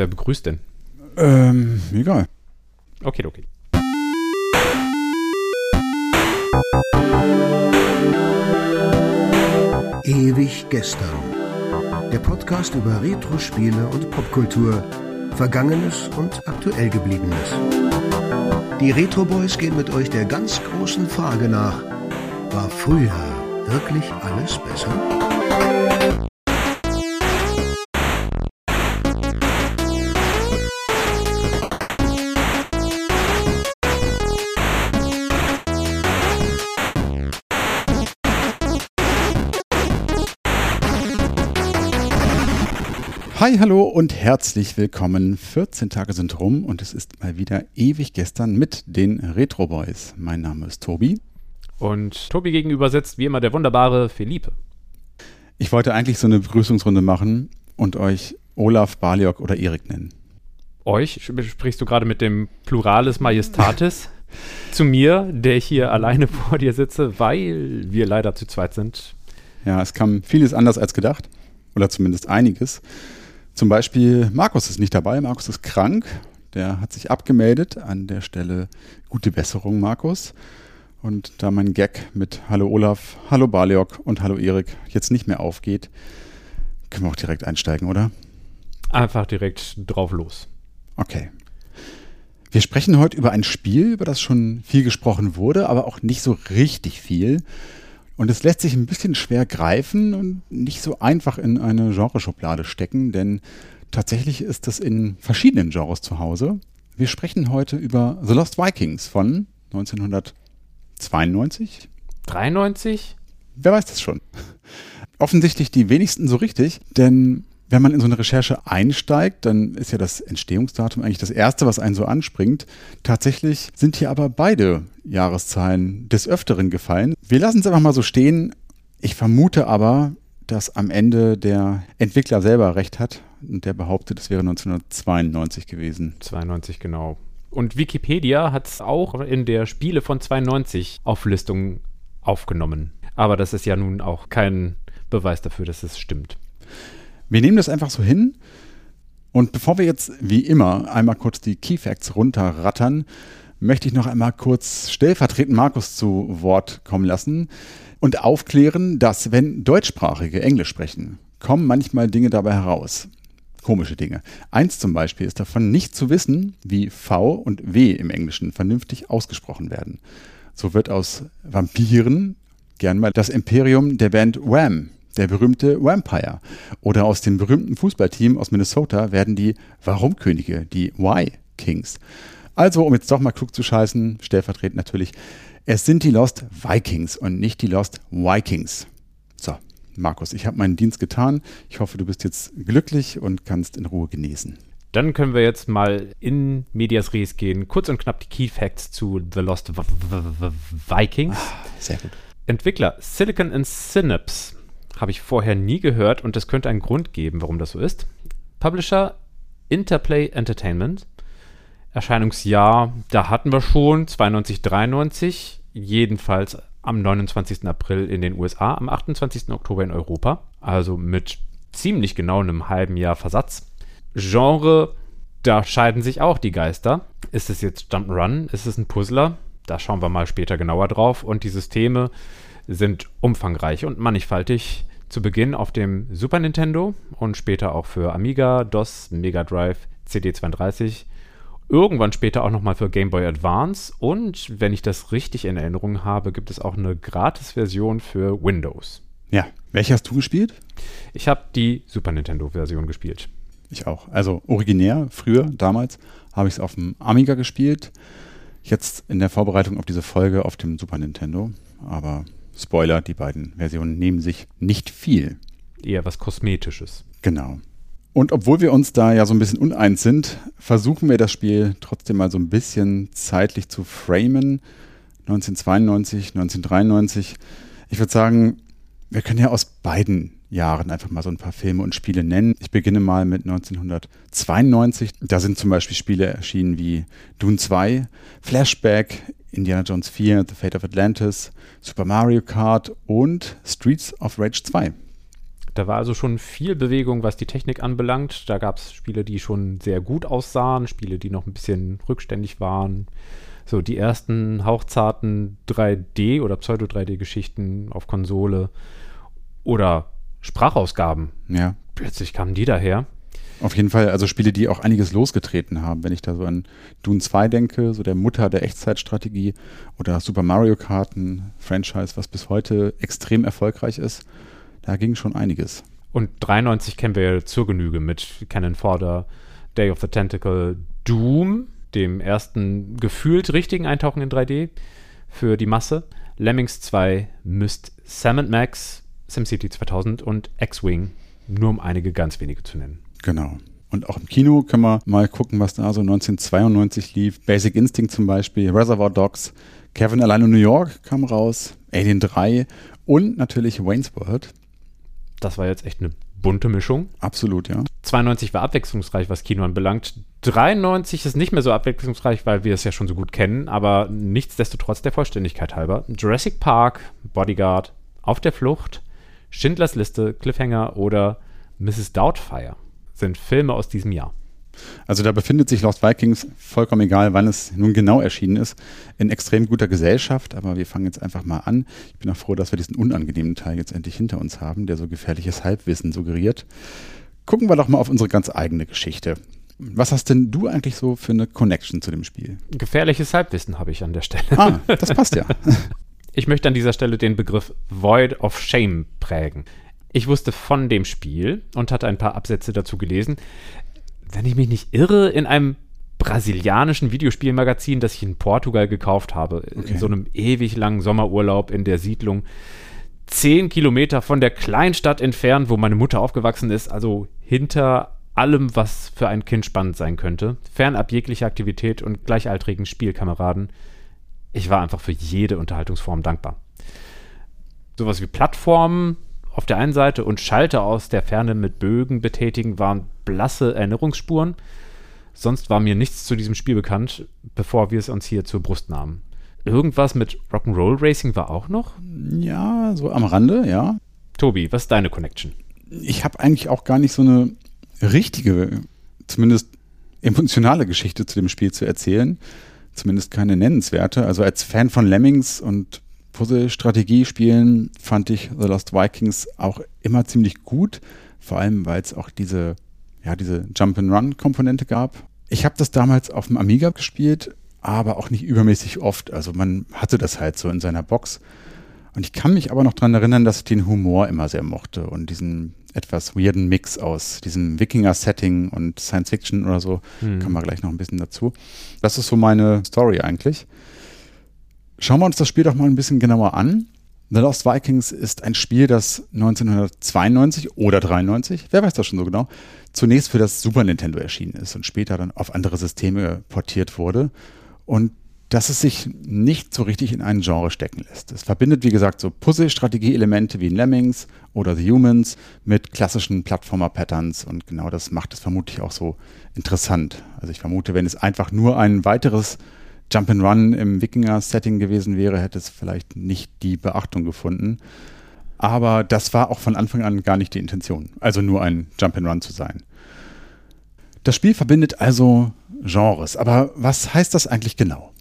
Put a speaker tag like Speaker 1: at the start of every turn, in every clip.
Speaker 1: Wer begrüßt denn?
Speaker 2: Ähm, egal.
Speaker 1: Okay, okay.
Speaker 3: Ewig gestern. Der Podcast über Retro-Spiele und Popkultur, Vergangenes und aktuell gebliebenes. Die Retro Boys gehen mit euch der ganz großen Frage nach: War früher wirklich alles besser?
Speaker 2: Hi, hallo und herzlich willkommen. 14 Tage sind rum und es ist mal wieder ewig gestern mit den Retro Boys. Mein Name ist Tobi.
Speaker 1: Und Tobi gegenüber sitzt wie immer der wunderbare Felipe.
Speaker 2: Ich wollte eigentlich so eine Begrüßungsrunde machen und euch Olaf, Baliok oder Erik nennen.
Speaker 1: Euch? Sprichst du gerade mit dem Pluralis Majestatis zu mir, der ich hier alleine vor dir sitze, weil wir leider zu zweit sind?
Speaker 2: Ja, es kam vieles anders als gedacht. Oder zumindest einiges. Zum Beispiel Markus ist nicht dabei, Markus ist krank, der hat sich abgemeldet. An der Stelle gute Besserung, Markus. Und da mein Gag mit Hallo Olaf, Hallo Baliok und Hallo Erik jetzt nicht mehr aufgeht, können wir auch direkt einsteigen, oder?
Speaker 1: Einfach direkt drauf los.
Speaker 2: Okay. Wir sprechen heute über ein Spiel, über das schon viel gesprochen wurde, aber auch nicht so richtig viel. Und es lässt sich ein bisschen schwer greifen und nicht so einfach in eine Genreschublade stecken, denn tatsächlich ist es in verschiedenen Genres zu Hause. Wir sprechen heute über The Lost Vikings von 1992.
Speaker 1: 93?
Speaker 2: Wer weiß das schon? Offensichtlich die wenigsten so richtig, denn wenn man in so eine Recherche einsteigt, dann ist ja das Entstehungsdatum eigentlich das Erste, was einen so anspringt. Tatsächlich sind hier aber beide Jahreszahlen des Öfteren gefallen. Wir lassen es einfach mal so stehen. Ich vermute aber, dass am Ende der Entwickler selber recht hat und der behauptet, es wäre 1992 gewesen.
Speaker 1: 92, genau. Und Wikipedia hat es auch in der Spiele von 92 Auflistung aufgenommen. Aber das ist ja nun auch kein Beweis dafür, dass es stimmt.
Speaker 2: Wir nehmen das einfach so hin. Und bevor wir jetzt wie immer einmal kurz die Key Facts runterrattern, möchte ich noch einmal kurz stellvertretend Markus zu Wort kommen lassen und aufklären, dass wenn Deutschsprachige Englisch sprechen, kommen manchmal Dinge dabei heraus. Komische Dinge. Eins zum Beispiel ist davon nicht zu wissen, wie V und W im Englischen vernünftig ausgesprochen werden. So wird aus Vampiren gern mal das Imperium der Band Wham der berühmte Vampire. Oder aus dem berühmten Fußballteam aus Minnesota werden die Warum-Könige, die Y-Kings. Also, um jetzt doch mal klug zu scheißen, stellvertretend natürlich, es sind die Lost Vikings und nicht die Lost Vikings. So, Markus, ich habe meinen Dienst getan. Ich hoffe, du bist jetzt glücklich und kannst in Ruhe genießen.
Speaker 1: Dann können wir jetzt mal in Medias Res gehen. Kurz und knapp die Key Facts zu The Lost v v Vikings. Ah,
Speaker 2: sehr gut.
Speaker 1: Entwickler Silicon and Synapse habe ich vorher nie gehört und es könnte einen Grund geben, warum das so ist. Publisher Interplay Entertainment. Erscheinungsjahr, da hatten wir schon 92, 93, jedenfalls am 29. April in den USA, am 28. Oktober in Europa, also mit ziemlich genau einem halben Jahr Versatz. Genre, da scheiden sich auch die Geister. Ist es jetzt Jump'n'Run? Ist es ein Puzzler? Da schauen wir mal später genauer drauf. Und die Systeme sind umfangreich und mannigfaltig zu Beginn auf dem Super Nintendo und später auch für Amiga, DOS, Mega Drive, CD32. Irgendwann später auch nochmal für Game Boy Advance und, wenn ich das richtig in Erinnerung habe, gibt es auch eine Gratis-Version für Windows.
Speaker 2: Ja, welche hast du gespielt?
Speaker 1: Ich habe die Super Nintendo-Version gespielt.
Speaker 2: Ich auch. Also originär, früher, damals, habe ich es auf dem Amiga gespielt. Jetzt in der Vorbereitung auf diese Folge auf dem Super Nintendo. Aber Spoiler, die beiden Versionen nehmen sich nicht viel.
Speaker 1: Eher was Kosmetisches.
Speaker 2: Genau. Und obwohl wir uns da ja so ein bisschen uneins sind, versuchen wir das Spiel trotzdem mal so ein bisschen zeitlich zu framen. 1992, 1993. Ich würde sagen, wir können ja aus beiden Jahren einfach mal so ein paar Filme und Spiele nennen. Ich beginne mal mit 1992. Da sind zum Beispiel Spiele erschienen wie Dune 2, Flashback, Indiana Jones 4, The Fate of Atlantis, Super Mario Kart und Streets of Rage 2.
Speaker 1: Da war also schon viel Bewegung, was die Technik anbelangt. Da gab es Spiele, die schon sehr gut aussahen, Spiele, die noch ein bisschen rückständig waren. So die ersten hauchzarten 3D- oder Pseudo-3D-Geschichten auf Konsole oder Sprachausgaben.
Speaker 2: Ja.
Speaker 1: Plötzlich kamen die daher.
Speaker 2: Auf jeden Fall, also Spiele, die auch einiges losgetreten haben. Wenn ich da so an Dune 2 denke, so der Mutter der Echtzeitstrategie oder Super Mario Karten, Franchise, was bis heute extrem erfolgreich ist, da ging schon einiges.
Speaker 1: Und 93 kennen wir ja zur Genüge mit Cannon Fodder, Day of the Tentacle, Doom, dem ersten gefühlt richtigen Eintauchen in 3D für die Masse, Lemmings 2, Myst, Sam Max, SimCity 2000 und X-Wing, nur um einige ganz wenige zu nennen.
Speaker 2: Genau. Und auch im Kino können wir mal gucken, was da so 1992 lief. Basic Instinct zum Beispiel, Reservoir Dogs, Kevin allein in New York kam raus, Alien 3 und natürlich Wayne's World.
Speaker 1: Das war jetzt echt eine bunte Mischung.
Speaker 2: Absolut, ja.
Speaker 1: 92 war abwechslungsreich, was Kino anbelangt. 93 ist nicht mehr so abwechslungsreich, weil wir es ja schon so gut kennen, aber nichtsdestotrotz der Vollständigkeit halber. Jurassic Park, Bodyguard, Auf der Flucht, Schindlers Liste, Cliffhanger oder Mrs. Doubtfire sind Filme aus diesem Jahr.
Speaker 2: Also da befindet sich Lost Vikings, vollkommen egal, wann es nun genau erschienen ist, in extrem guter Gesellschaft. Aber wir fangen jetzt einfach mal an. Ich bin auch froh, dass wir diesen unangenehmen Teil jetzt endlich hinter uns haben, der so gefährliches Halbwissen suggeriert. Gucken wir doch mal auf unsere ganz eigene Geschichte. Was hast denn du eigentlich so für eine Connection zu dem Spiel?
Speaker 1: Gefährliches Halbwissen habe ich an der Stelle.
Speaker 2: Ah, das passt ja.
Speaker 1: Ich möchte an dieser Stelle den Begriff Void of Shame prägen. Ich wusste von dem Spiel und hatte ein paar Absätze dazu gelesen. Wenn ich mich nicht irre, in einem brasilianischen Videospielmagazin, das ich in Portugal gekauft habe,
Speaker 2: Okay.
Speaker 1: in so einem ewig langen Sommerurlaub in der Siedlung, zehn Kilometer von der Kleinstadt entfernt, wo meine Mutter aufgewachsen ist, also hinter allem, was für ein Kind spannend sein könnte, fernab jeglicher Aktivität und gleichaltrigen Spielkameraden. Ich war einfach für jede Unterhaltungsform dankbar. Sowas wie Plattformen auf der einen Seite und Schalter aus der Ferne mit Bögen betätigen waren blasse Erinnerungsspuren. Sonst war mir nichts zu diesem Spiel bekannt, bevor wir es uns hier zur Brust nahmen. Irgendwas mit Rock'n'Roll Racing war auch noch?
Speaker 2: ja, so am Rande, ja.
Speaker 1: Tobi, was ist deine Connection?
Speaker 2: Ich habe eigentlich auch gar nicht so eine richtige, zumindest emotionale Geschichte zu dem Spiel zu erzählen. Zumindest keine nennenswerte. Also als Fan von Lemmings und Puzzle-Strategiespielen fand ich The Lost Vikings auch immer ziemlich gut. Vor allem, weil es auch diese, ja, diese Jump-and-Run-Komponente gab. Ich habe das damals auf dem Amiga gespielt, aber auch nicht übermäßig oft. Also man hatte das halt so in seiner Box. Und ich kann mich aber noch dran erinnern, dass ich den Humor immer sehr mochte und diesen etwas weirden Mix aus diesem Wikinger-Setting und Science Fiction oder so. Kommen wir gleich noch ein bisschen dazu. Das ist so meine Story eigentlich. Schauen wir uns das Spiel doch mal ein bisschen genauer an. The Lost Vikings ist ein Spiel, das 1992 oder 93, wer weiß das schon so genau, zunächst für das Super Nintendo erschienen ist und später dann auf andere Systeme portiert wurde. Und dass es sich nicht so richtig in ein Genre stecken lässt. Es verbindet, wie gesagt, so Puzzle-Strategie-Elemente wie in Lemmings oder The Humans mit klassischen Plattformer-Patterns und genau das macht es vermutlich auch so interessant. Also ich vermute, wenn es einfach nur ein weiteres Jump'n'Run im Wikinger-Setting gewesen wäre, hätte es vielleicht nicht die Beachtung gefunden. Aber das war auch von Anfang an gar nicht die Intention, also nur ein Jump'n'Run zu sein. Das Spiel verbindet also Genres, aber was heißt das eigentlich genau?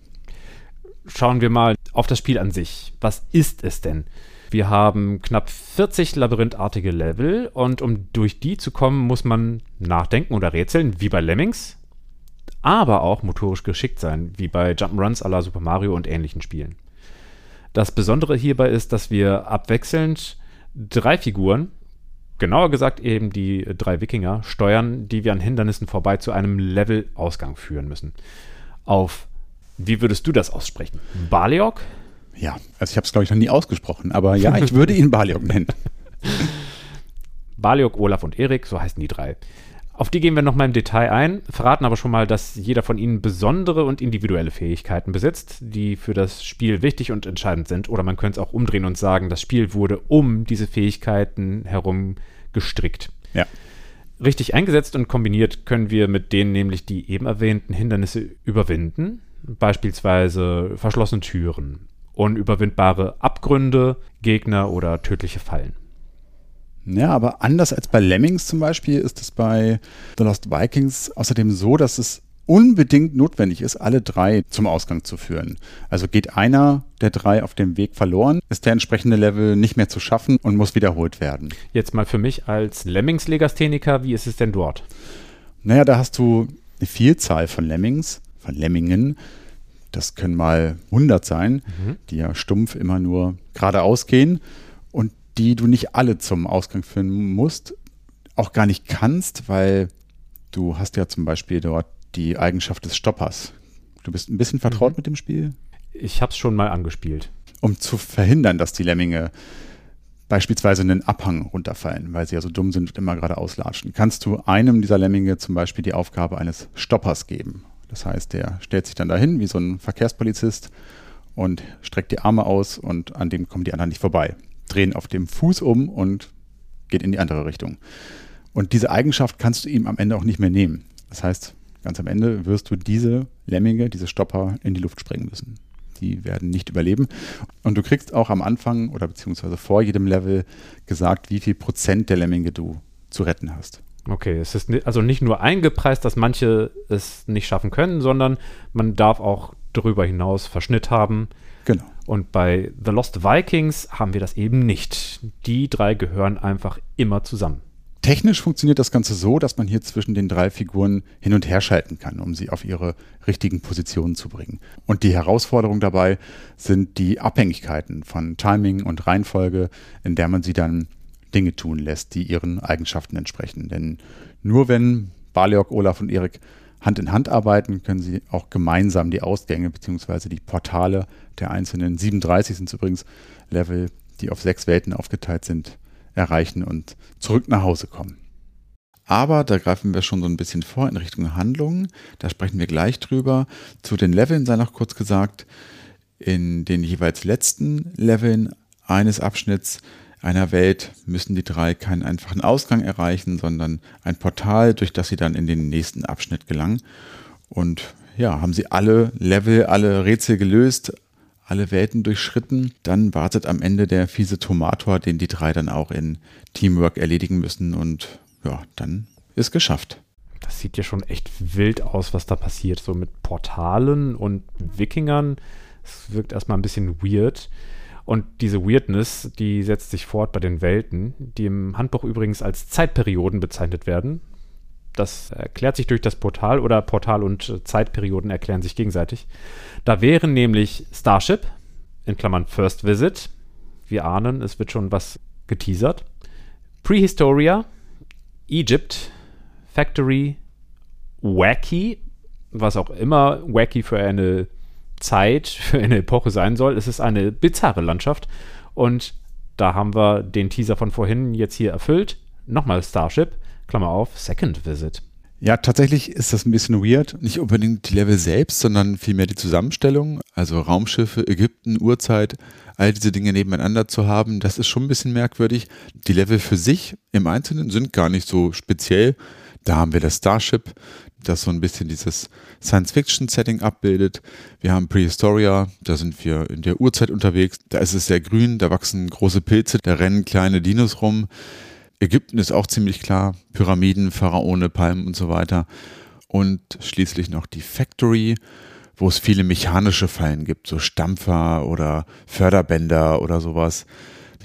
Speaker 1: Schauen wir mal auf das Spiel an sich. Was ist es denn? Wir haben knapp 40 labyrinthartige Level und um durch die zu kommen, muss man nachdenken oder rätseln, wie bei Lemmings, aber auch motorisch geschickt sein, wie bei Jump'n'Runs à la Super Mario und ähnlichen Spielen. Das Besondere hierbei ist, dass wir abwechselnd drei Figuren, genauer gesagt eben die drei Wikinger, steuern, die wir an Hindernissen vorbei zu einem Levelausgang führen müssen. Auf, wie würdest du das aussprechen? Baliok?
Speaker 2: Ja, also ich habe es, glaube ich, noch nie ausgesprochen, aber ja, ich würde ihn Baliok nennen.
Speaker 1: Baliok, Olaf und Erik, so heißen die drei. Auf die gehen wir nochmal im Detail ein, verraten aber schon mal, dass jeder von ihnen besondere und individuelle Fähigkeiten besitzt, die für das Spiel wichtig und entscheidend sind. Oder man könnte es auch umdrehen und sagen, das Spiel wurde um diese Fähigkeiten herum gestrickt.
Speaker 2: Ja.
Speaker 1: Richtig eingesetzt und kombiniert können wir mit denen nämlich die eben erwähnten Hindernisse überwinden, beispielsweise verschlossene Türen, unüberwindbare Abgründe, Gegner oder tödliche Fallen.
Speaker 2: Ja, aber anders als bei Lemmings zum Beispiel ist es bei The Lost Vikings außerdem so, dass es unbedingt notwendig ist, alle drei zum Ausgang zu führen. Also geht einer der drei auf dem Weg verloren, ist der entsprechende Level nicht mehr zu schaffen und muss wiederholt werden.
Speaker 1: Jetzt mal für mich als Lemmings-Legastheniker, wie ist es denn dort?
Speaker 2: Naja, da hast du eine Vielzahl von Lemmings, von Lemmingen. Das können mal 100 sein, mhm. die ja stumpf immer nur geradeaus gehen und die du nicht alle zum Ausgang führen musst, auch gar nicht kannst, weil du hast ja zum Beispiel dort die Eigenschaft des Stoppers. Du bist ein bisschen vertraut mhm. mit dem Spiel?
Speaker 1: Ich habe es schon mal angespielt.
Speaker 2: Um zu verhindern, dass die Lemminge beispielsweise einen Abhang runterfallen, weil sie ja so dumm sind und immer gerade auslatschen, kannst du einem dieser Lemminge zum Beispiel die Aufgabe eines Stoppers geben. Das heißt, der stellt sich dann dahin wie so ein Verkehrspolizist und streckt die Arme aus und an dem kommen die anderen nicht vorbei. Drehen auf dem Fuß um und geht in die andere Richtung. Und diese Eigenschaft kannst du ihm am Ende auch nicht mehr nehmen. Das heißt, Ganz am Ende wirst du diese Lemminge, diese Stopper in die Luft sprengen müssen. Die werden nicht überleben. Und du kriegst auch am Anfang oder beziehungsweise vor jedem Level gesagt, wie viel Prozent der Lemminge du zu retten hast.
Speaker 1: Okay, es ist also nicht nur eingepreist, dass manche es nicht schaffen können, sondern man darf auch darüber hinaus Verschnitt haben.
Speaker 2: Genau.
Speaker 1: Und bei The Lost Vikings haben wir das eben nicht. Die drei gehören einfach immer zusammen.
Speaker 2: Technisch funktioniert das Ganze so, dass man hier zwischen den drei Figuren hin und her schalten kann, um sie auf ihre richtigen Positionen zu bringen. Und die Herausforderung dabei sind die Abhängigkeiten von Timing und Reihenfolge, in der man sie dann Dinge tun lässt, die ihren Eigenschaften entsprechen. Denn nur wenn Baliok, Olaf und Erik Hand in Hand arbeiten, können sie auch gemeinsam die Ausgänge bzw. die Portale der einzelnen 37 sind übrigens Level, die auf sechs Welten aufgeteilt sind, erreichen und zurück nach Hause kommen. Aber da greifen wir schon so ein bisschen vor in Richtung Handlungen. Da sprechen wir gleich drüber. Zu den Leveln sei noch kurz gesagt, in den jeweils letzten Leveln eines Abschnitts einer Welt müssen die drei keinen einfachen Ausgang erreichen, sondern ein Portal, durch das sie dann in den nächsten Abschnitt gelangen. Und ja, haben sie alle Level, alle Rätsel gelöst, alle Welten durchschritten, dann wartet am Ende der fiese Tomator, den die drei dann auch in Teamwork erledigen müssen und ja, dann ist geschafft.
Speaker 1: Das sieht ja schon echt wild aus, was da passiert, so mit Portalen und Wikingern. Es wirkt erstmal ein bisschen weird. Und diese Weirdness, die setzt sich fort bei den Welten, die im Handbuch übrigens als Zeitperioden bezeichnet werden. Das erklärt sich durch das Portal oder Portal und Zeitperioden erklären sich gegenseitig. Da wären nämlich Starship, in Klammern First Visit. Wir ahnen, es wird schon was geteasert. Prehistoria, Egypt, Factory, Wacky, was auch immer Wacky für eine Zeit, für eine Epoche sein soll. Es ist eine bizarre Landschaft und da haben wir den Teaser von vorhin jetzt hier erfüllt. Nochmal Starship, Klammer auf, Second Visit.
Speaker 2: Ja, tatsächlich ist das ein bisschen weird. Nicht unbedingt die Level selbst, sondern vielmehr die Zusammenstellung. Also Raumschiffe, Ägypten, Uhrzeit, all diese Dinge nebeneinander zu haben, das ist schon ein bisschen merkwürdig. Die Level für sich im Einzelnen sind gar nicht so speziell. Da haben wir das Starship, das so ein bisschen dieses Science-Fiction-Setting abbildet. Wir haben Prehistoria, da sind wir in der Urzeit unterwegs. Da ist es sehr grün, da wachsen große Pilze, da rennen kleine Dinos rum. Ägypten ist auch ziemlich klar. Pyramiden, Pharaone, Palmen und so weiter. Und schließlich noch die Factory, wo es viele mechanische Fallen gibt, so Stampfer oder Förderbänder oder sowas.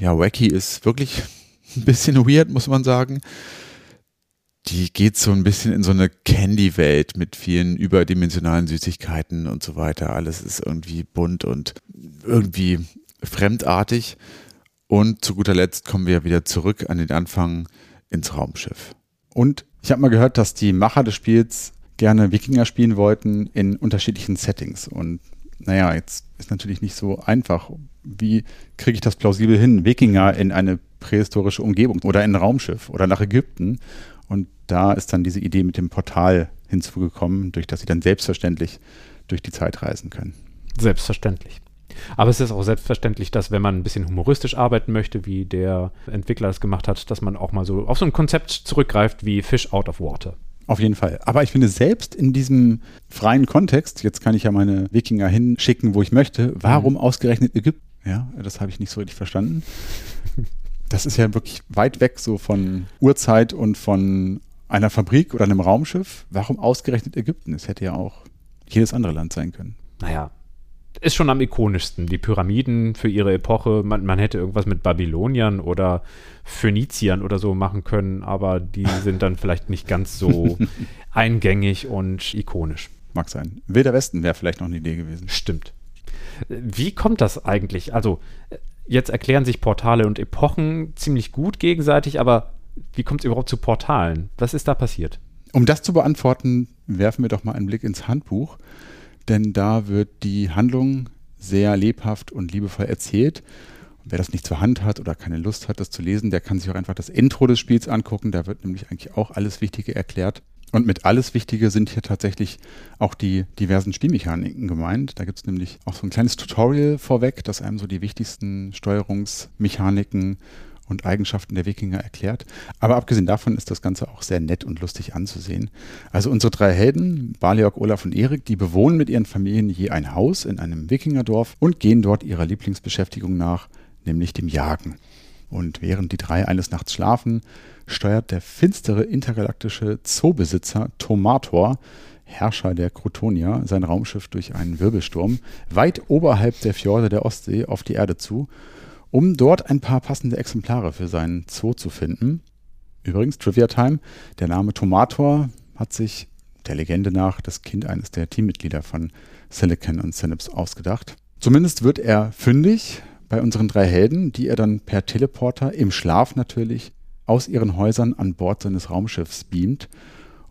Speaker 2: Ja, Wacky ist wirklich ein bisschen weird, muss man sagen. Die geht so ein bisschen in so eine Candy-Welt mit vielen überdimensionalen Süßigkeiten und so weiter. Alles ist irgendwie bunt und irgendwie fremdartig. Und zu guter Letzt kommen wir wieder zurück an den Anfang ins Raumschiff. Und ich habe mal gehört, dass die Macher des Spiels gerne Wikinger spielen wollten in unterschiedlichen Settings. Und naja, jetzt ist natürlich nicht so einfach. Wie kriege ich das plausibel hin? Wikinger in eine prähistorische Umgebung oder in ein Raumschiff oder nach Ägypten. Und da ist dann diese Idee mit dem Portal hinzugekommen, durch das sie dann selbstverständlich durch die Zeit reisen können.
Speaker 1: Selbstverständlich. Aber es ist auch selbstverständlich, dass wenn man ein bisschen humoristisch arbeiten möchte, wie der Entwickler das gemacht hat, dass man auch mal so auf so ein Konzept zurückgreift wie Fish out of water.
Speaker 2: Auf jeden Fall. Aber ich finde selbst in diesem freien Kontext, jetzt kann ich ja meine Wikinger hinschicken, wo ich möchte, warum mhm. ausgerechnet Ägypten? Ja, das habe ich nicht so richtig verstanden. Das ist ja wirklich weit weg so von Uhrzeit und von einer Fabrik oder einem Raumschiff. Warum ausgerechnet Ägypten? Es hätte ja auch jedes andere Land sein können.
Speaker 1: Naja, ist schon am ikonischsten. Die Pyramiden für ihre Epoche. Man, man hätte irgendwas mit Babyloniern oder Phöniziern oder so machen können, aber die sind dann vielleicht nicht ganz so eingängig und ikonisch.
Speaker 2: Mag sein. Wilder Westen wäre vielleicht noch eine Idee gewesen.
Speaker 1: Stimmt. Wie kommt das eigentlich? Also, jetzt erklären sich Portale und Epochen ziemlich gut gegenseitig, aber wie kommt es überhaupt zu Portalen? Was ist da passiert?
Speaker 2: Um das zu beantworten, werfen wir doch mal einen Blick ins Handbuch, denn da wird die Handlung sehr lebhaft und liebevoll erzählt. Und wer das nicht zur Hand hat oder keine Lust hat, das zu lesen, der kann sich auch einfach das Intro des Spiels angucken. Da wird nämlich eigentlich auch alles Wichtige erklärt. Und mit alles Wichtige sind hier tatsächlich auch die diversen Spielmechaniken gemeint. Da gibt es nämlich auch so ein kleines Tutorial vorweg, das einem so die wichtigsten Steuerungsmechaniken und Eigenschaften der Wikinger erklärt. Aber abgesehen davon ist das Ganze auch sehr nett und lustig anzusehen. Also unsere drei Helden, Baliok, Olaf und Erik, die bewohnen mit ihren Familien je ein Haus in einem Wikingerdorf und gehen dort ihrer Lieblingsbeschäftigung nach, nämlich dem Jagen. Und während die drei eines Nachts schlafen, steuert der finstere intergalaktische Zoobesitzer Tomator, Herrscher der Crotonia, sein Raumschiff durch einen Wirbelsturm weit oberhalb der Fjorde der Ostsee auf die Erde zu, um dort ein paar passende Exemplare für seinen Zoo zu finden. Übrigens, Trivia Time, der Name Tomator hat sich der Legende nach das Kind eines der Teammitglieder von Silicon und Synapse ausgedacht. Zumindest wird er fündig bei unseren drei Helden, die er dann per Teleporter im Schlaf natürlich aus ihren Häusern an Bord seines Raumschiffs beamt.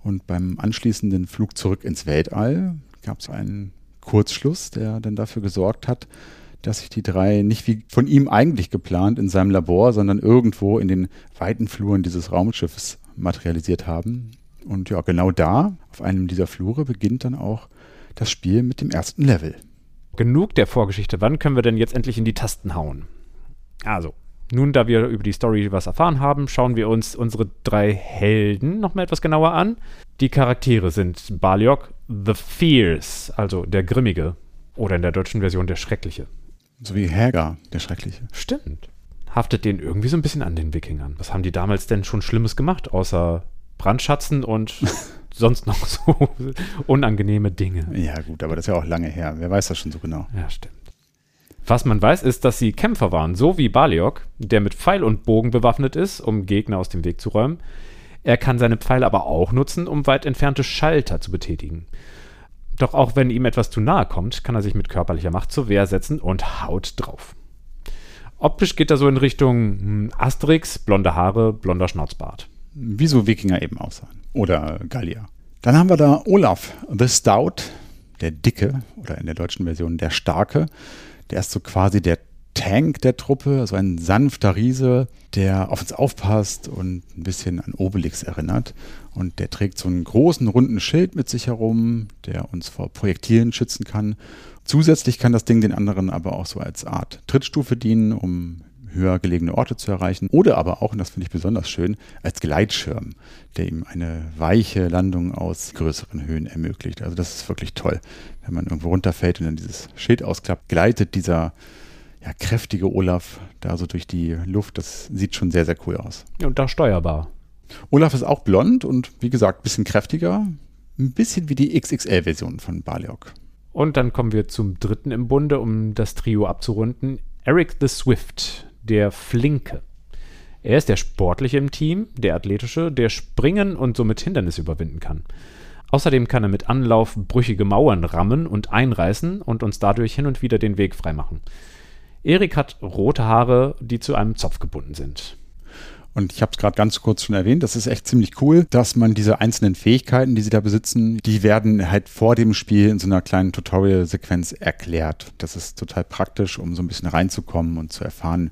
Speaker 2: Und beim anschließenden Flug zurück ins Weltall gab es einen Kurzschluss, der dann dafür gesorgt hat, dass sich die drei nicht wie von ihm eigentlich geplant in seinem Labor, sondern irgendwo in den weiten Fluren dieses Raumschiffs materialisiert haben. Und ja, genau da, auf einem dieser Flure, beginnt dann auch das Spiel mit dem ersten Level.
Speaker 1: Genug der Vorgeschichte. Wann können wir denn jetzt endlich in die Tasten hauen? Also, nun, da wir über die Story was erfahren haben, schauen wir uns unsere drei Helden nochmal etwas genauer an. Die Charaktere sind Baliok, The Fierce, also der Grimmige, oder in der deutschen Version der Schreckliche.
Speaker 2: So wie Hagar, der Schreckliche.
Speaker 1: Stimmt. Haftet den irgendwie so ein bisschen an den Wikingern. Was haben die damals denn schon Schlimmes gemacht, außer Brandschatzen und sonst noch so unangenehme Dinge?
Speaker 2: Ja, gut, aber das ist ja auch lange her. Wer weiß das schon so genau?
Speaker 1: Ja, stimmt. Was man weiß, ist, dass sie Kämpfer waren, so wie Baliok, der mit Pfeil und Bogen bewaffnet ist, um Gegner aus dem Weg zu räumen. Er kann seine Pfeile aber auch nutzen, um weit entfernte Schalter zu betätigen. Doch auch wenn ihm etwas zu nahe kommt, kann er sich mit körperlicher Macht zur Wehr setzen und haut drauf. Optisch geht er so in Richtung hm, Asterix, blonde Haare, blonder Schnauzbart.
Speaker 2: Wie so Wikinger eben aussahen. Oder Gallier. Dann haben wir da Olaf the Stout, der Dicke, oder in der deutschen Version der Starke. Der ist so quasi der Tank der Truppe, also ein sanfter Riese, der auf uns aufpasst und ein bisschen an Obelix erinnert. Und der trägt so einen großen, runden Schild mit sich herum, der uns vor Projektilen schützen kann. Zusätzlich kann das Ding den anderen aber auch so als Art Trittstufe dienen, um höher gelegene Orte zu erreichen. Oder aber auch, und das finde ich besonders schön, als Gleitschirm, der ihm eine weiche Landung aus größeren Höhen ermöglicht. Also das ist wirklich toll. Wenn man irgendwo runterfällt und dann dieses Schild ausklappt, gleitet dieser ja, kräftige Olaf da so durch die Luft. Das sieht schon sehr, sehr cool aus.
Speaker 1: Und da steuerbar.
Speaker 2: Olaf ist auch blond und wie gesagt, ein bisschen kräftiger. Ein bisschen wie die XXL-Version von Baliok.
Speaker 1: Und dann kommen wir zum dritten im Bunde, um das Trio abzurunden. Eric the Swift, der Flinke. Er ist der Sportliche im Team, der Athletische, der springen und somit Hindernisse überwinden kann. Außerdem kann er mit Anlauf brüchige Mauern rammen und einreißen und uns dadurch hin und wieder den Weg freimachen. Erik hat rote Haare, die zu einem Zopf gebunden sind.
Speaker 2: Und ich habe es gerade ganz kurz schon erwähnt, das ist echt ziemlich cool, dass man diese einzelnen Fähigkeiten, die sie da besitzen, die werden halt vor dem Spiel in so einer kleinen Tutorial-Sequenz erklärt. Das ist total praktisch, um so ein bisschen reinzukommen und zu erfahren,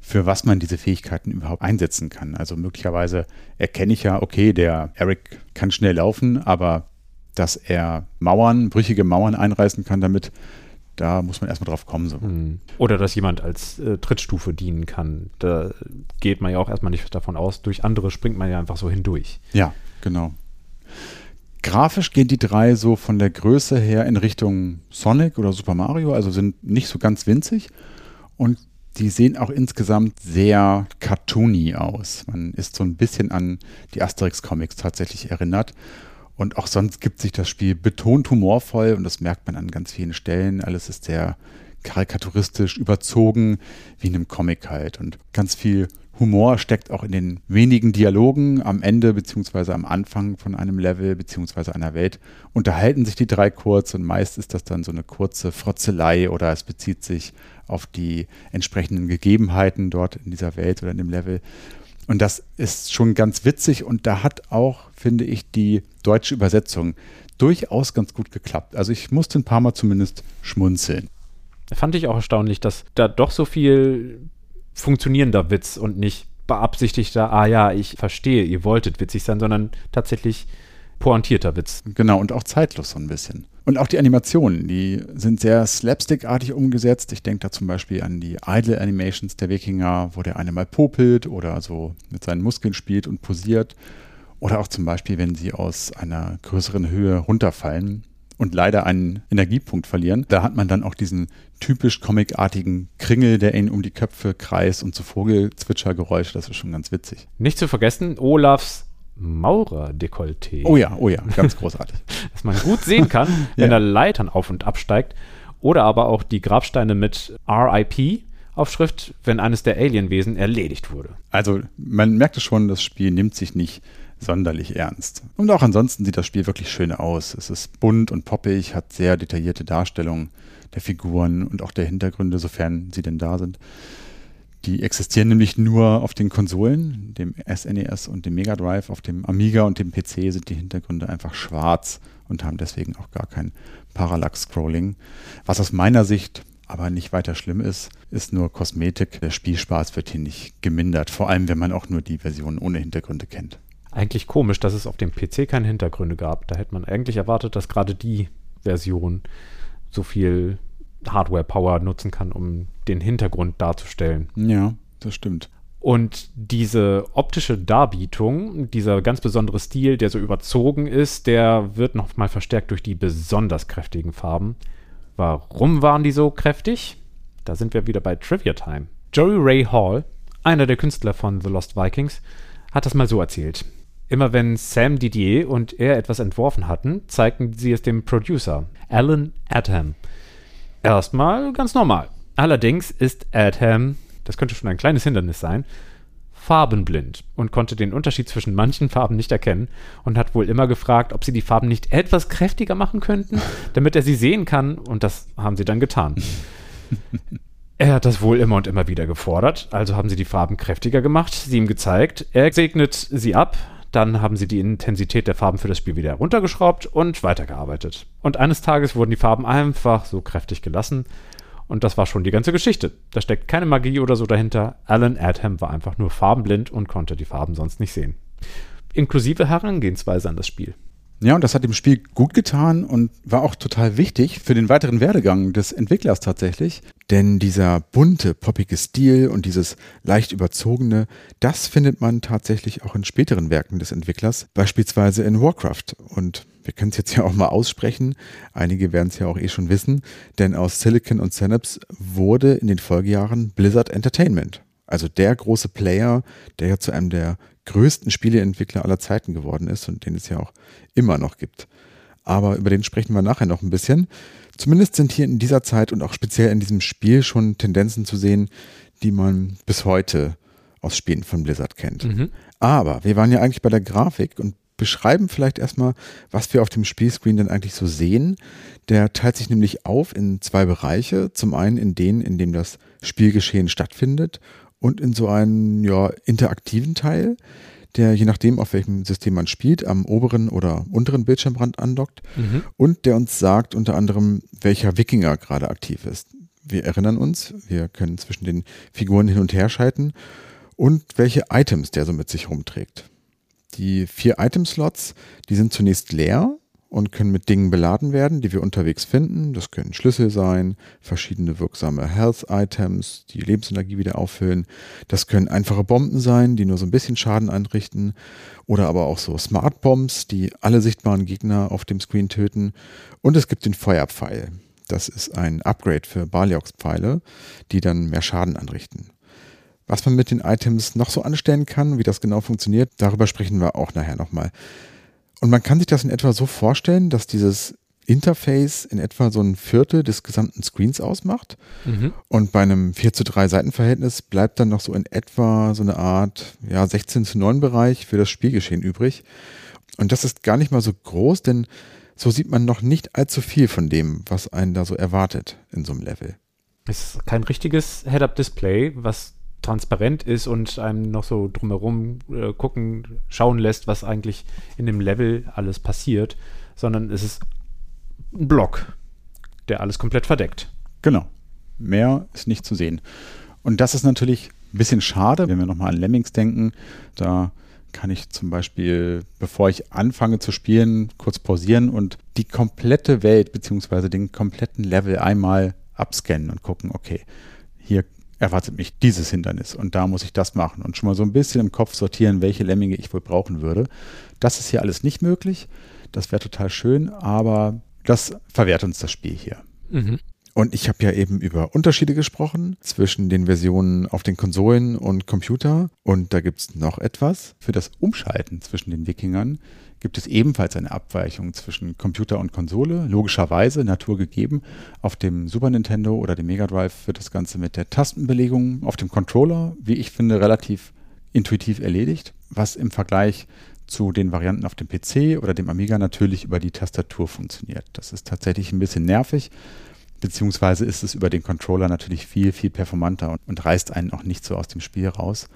Speaker 2: für was man diese Fähigkeiten überhaupt einsetzen kann. Also möglicherweise erkenne ich ja, okay, der Eric kann schnell laufen, aber dass er Mauern, brüchige Mauern einreißen kann damit, da muss man erstmal drauf kommen. So.
Speaker 1: Hm. Oder dass jemand als äh, Trittstufe dienen kann. Da geht man ja auch erstmal nicht davon aus. Durch andere springt man ja einfach so hindurch.
Speaker 2: Ja, genau. Grafisch gehen die drei so von der Größe her in Richtung Sonic oder Super Mario, also sind nicht so ganz winzig. Und Die sehen auch insgesamt sehr cartoony aus. Man ist so ein bisschen an die Asterix-Comics tatsächlich erinnert. Und auch sonst gibt sich das Spiel betont humorvoll und das merkt man an ganz vielen Stellen. Alles ist sehr karikaturistisch, überzogen, wie in einem Comic halt. Und ganz viel Humor steckt auch in den wenigen Dialogen am Ende beziehungsweise am Anfang von einem Level beziehungsweise einer Welt. Unterhalten sich die drei kurz und meist ist das dann so eine kurze Frotzelei oder es bezieht sich auf die entsprechenden Gegebenheiten dort in dieser Welt oder in dem Level. Und das ist schon ganz witzig und da hat auch, finde ich, die deutsche Übersetzung durchaus ganz gut geklappt. Also ich musste ein paar Mal zumindest schmunzeln.
Speaker 1: Fand ich auch erstaunlich, dass da doch so viel funktionierender Witz und nicht beabsichtigter, ah ja, ich verstehe, ihr wolltet witzig sein, sondern tatsächlich pointierter Witz.
Speaker 2: Genau, und auch zeitlos so ein bisschen. Und auch die Animationen, die sind sehr slapstickartig umgesetzt. Ich denke da zum Beispiel an die Idle Animations der Wikinger, wo der eine mal popelt oder so mit seinen Muskeln spielt und posiert. Oder auch zum Beispiel, wenn sie aus einer größeren Höhe runterfallen und leider einen Energiepunkt verlieren. Da hat man dann auch diesen typisch comicartigen Kringel, der ihnen um die Köpfe kreist und so Vogelzwitschergeräusche. Das ist schon ganz witzig.
Speaker 1: Nicht zu vergessen, Olafs Maurer-Dekolleté.
Speaker 2: Oh ja, oh ja, ganz großartig.
Speaker 1: Dass man gut sehen kann, wenn ja. er Leitern auf und absteigt. Oder aber auch die Grabsteine mit RIP Aufschrift, wenn eines der Alienwesen erledigt wurde.
Speaker 2: Also man merkt es schon, das Spiel nimmt sich nicht sonderlich ernst. Und auch ansonsten sieht das Spiel wirklich schön aus. Es ist bunt und poppig, hat sehr detaillierte Darstellungen der Figuren und auch der Hintergründe, sofern sie denn da sind. Die existieren nämlich nur auf den Konsolen, dem SNES e und dem Mega Drive. Auf dem Amiga und dem PC sind die Hintergründe einfach schwarz und haben deswegen auch gar kein Parallax-Scrolling. Was aus meiner Sicht aber nicht weiter schlimm ist, ist nur Kosmetik. Der Spielspaß wird hier nicht gemindert, vor allem wenn man auch nur die Version ohne Hintergründe kennt.
Speaker 1: Eigentlich komisch, dass es auf dem PC keine Hintergründe gab. Da hätte man eigentlich erwartet, dass gerade die Version so viel Hardware-Power nutzen kann, um den Hintergrund darzustellen.
Speaker 2: Ja, das stimmt.
Speaker 1: Und diese optische Darbietung, dieser ganz besondere Stil, der so überzogen ist, der wird nochmal verstärkt durch die besonders kräftigen Farben. Warum waren die so kräftig? Da sind wir wieder bei Trivia Time. Joey Ray Hall, einer der Künstler von The Lost Vikings, hat das mal so erzählt. Immer wenn Sam Didier und er etwas entworfen hatten, zeigten sie es dem Producer, Alan Adham. Erstmal ganz normal. Allerdings ist Adham, das könnte schon ein kleines Hindernis sein, farbenblind und konnte den Unterschied zwischen manchen Farben nicht erkennen und hat wohl immer gefragt, ob sie die Farben nicht etwas kräftiger machen könnten, damit er sie sehen kann und das haben sie dann getan. Er hat das wohl immer und immer wieder gefordert, also haben sie die Farben kräftiger gemacht, sie ihm gezeigt, er segnet sie ab, dann haben sie die Intensität der Farben für das Spiel wieder runtergeschraubt und weitergearbeitet. Und eines Tages wurden die Farben einfach so kräftig gelassen. Und das war schon die ganze Geschichte. Da steckt keine Magie oder so dahinter. Alan Adham war einfach nur farbenblind und konnte die Farben sonst nicht sehen. Inklusive Herangehensweise an das Spiel.
Speaker 2: Ja, und das hat dem Spiel gut getan und war auch total wichtig für den weiteren Werdegang des Entwicklers tatsächlich. Denn dieser bunte, poppige Stil und dieses leicht überzogene, das findet man tatsächlich auch in späteren Werken des Entwicklers, beispielsweise in Warcraft. Und wir können es jetzt ja auch mal aussprechen, einige werden es ja auch eh schon wissen, denn aus Silicon und Synapse wurde in den Folgejahren Blizzard Entertainment. Also der große Player, der ja zu einem der größten Spieleentwickler aller Zeiten geworden ist und den es ja auch immer noch gibt. Aber über den sprechen wir nachher noch ein bisschen. Zumindest sind hier in dieser Zeit und auch speziell in diesem Spiel schon Tendenzen zu sehen, die man bis heute aus Spielen von Blizzard kennt. Mhm. Aber wir waren ja eigentlich bei der Grafik und beschreiben vielleicht erstmal, was wir auf dem Spielscreen denn eigentlich so sehen. Der teilt sich nämlich auf in zwei Bereiche. Zum einen in denen, in dem das Spielgeschehen stattfindet und in so einen ja, interaktiven Teil, der je nachdem, auf welchem System man spielt, am oberen oder unteren Bildschirmrand andockt mhm. und der uns sagt unter anderem, welcher Wikinger gerade aktiv ist. Wir erinnern uns, wir können zwischen den Figuren hin und her schalten und welche Items der so mit sich rumträgt. Die vier Item-Slots, die sind zunächst leer und können mit Dingen beladen werden, die wir unterwegs finden. Das können Schlüssel sein, verschiedene wirksame Health-Items, die Lebensenergie wieder auffüllen. Das können einfache Bomben sein, die nur so ein bisschen Schaden anrichten. Oder aber auch so Smart Bombs, die alle sichtbaren Gegner auf dem Screen töten. Und es gibt den Feuerpfeil. Das ist ein Upgrade für Baliox-Pfeile, die dann mehr Schaden anrichten. Was man mit den Items noch so anstellen kann, wie das genau funktioniert, darüber sprechen wir auch nachher nochmal. Und man kann sich das in etwa so vorstellen, dass dieses Interface in etwa so ein Viertel des gesamten Screens ausmacht. Mhm. Und bei einem 4 zu 3 Seitenverhältnis bleibt dann noch so in etwa so eine Art ja, 16 zu 9 Bereich für das Spielgeschehen übrig. Und das ist gar nicht mal so groß, denn so sieht man noch nicht allzu viel von dem, was einen da so erwartet in so einem Level.
Speaker 1: Es ist kein richtiges Head-Up-Display, was transparent ist und einem noch so drumherum äh, gucken, schauen lässt, was eigentlich in dem Level alles passiert, sondern es ist ein Block, der alles komplett verdeckt.
Speaker 2: Genau. Mehr ist nicht zu sehen. Und das ist natürlich ein bisschen schade, wenn wir nochmal an Lemmings denken. Da kann ich zum Beispiel, bevor ich anfange zu spielen, kurz pausieren und die komplette Welt beziehungsweise den kompletten Level einmal abscannen und gucken, okay, hier erwartet mich dieses Hindernis und da muss ich das machen und schon mal so ein bisschen im Kopf sortieren, welche Lemminge ich wohl brauchen würde. Das ist hier alles nicht möglich. Das wäre total schön, aber das verwehrt uns das Spiel hier. Mhm. Und ich habe ja eben über Unterschiede gesprochen zwischen den Versionen auf den Konsolen und Computer. Und da gibt es noch etwas. Für das Umschalten zwischen den Wikingern gibt es ebenfalls eine Abweichung zwischen Computer und Konsole. Logischerweise, naturgegeben. Auf dem Super Nintendo oder dem Mega Drive wird das Ganze mit der Tastenbelegung auf dem Controller, wie ich finde, relativ intuitiv erledigt, was im Vergleich zu den Varianten auf dem PC oder dem Amiga natürlich über die Tastatur funktioniert. Das ist tatsächlich ein bisschen nervig, beziehungsweise ist es über den Controller natürlich viel, viel performanter und, und reißt einen auch nicht so aus dem Spiel raus.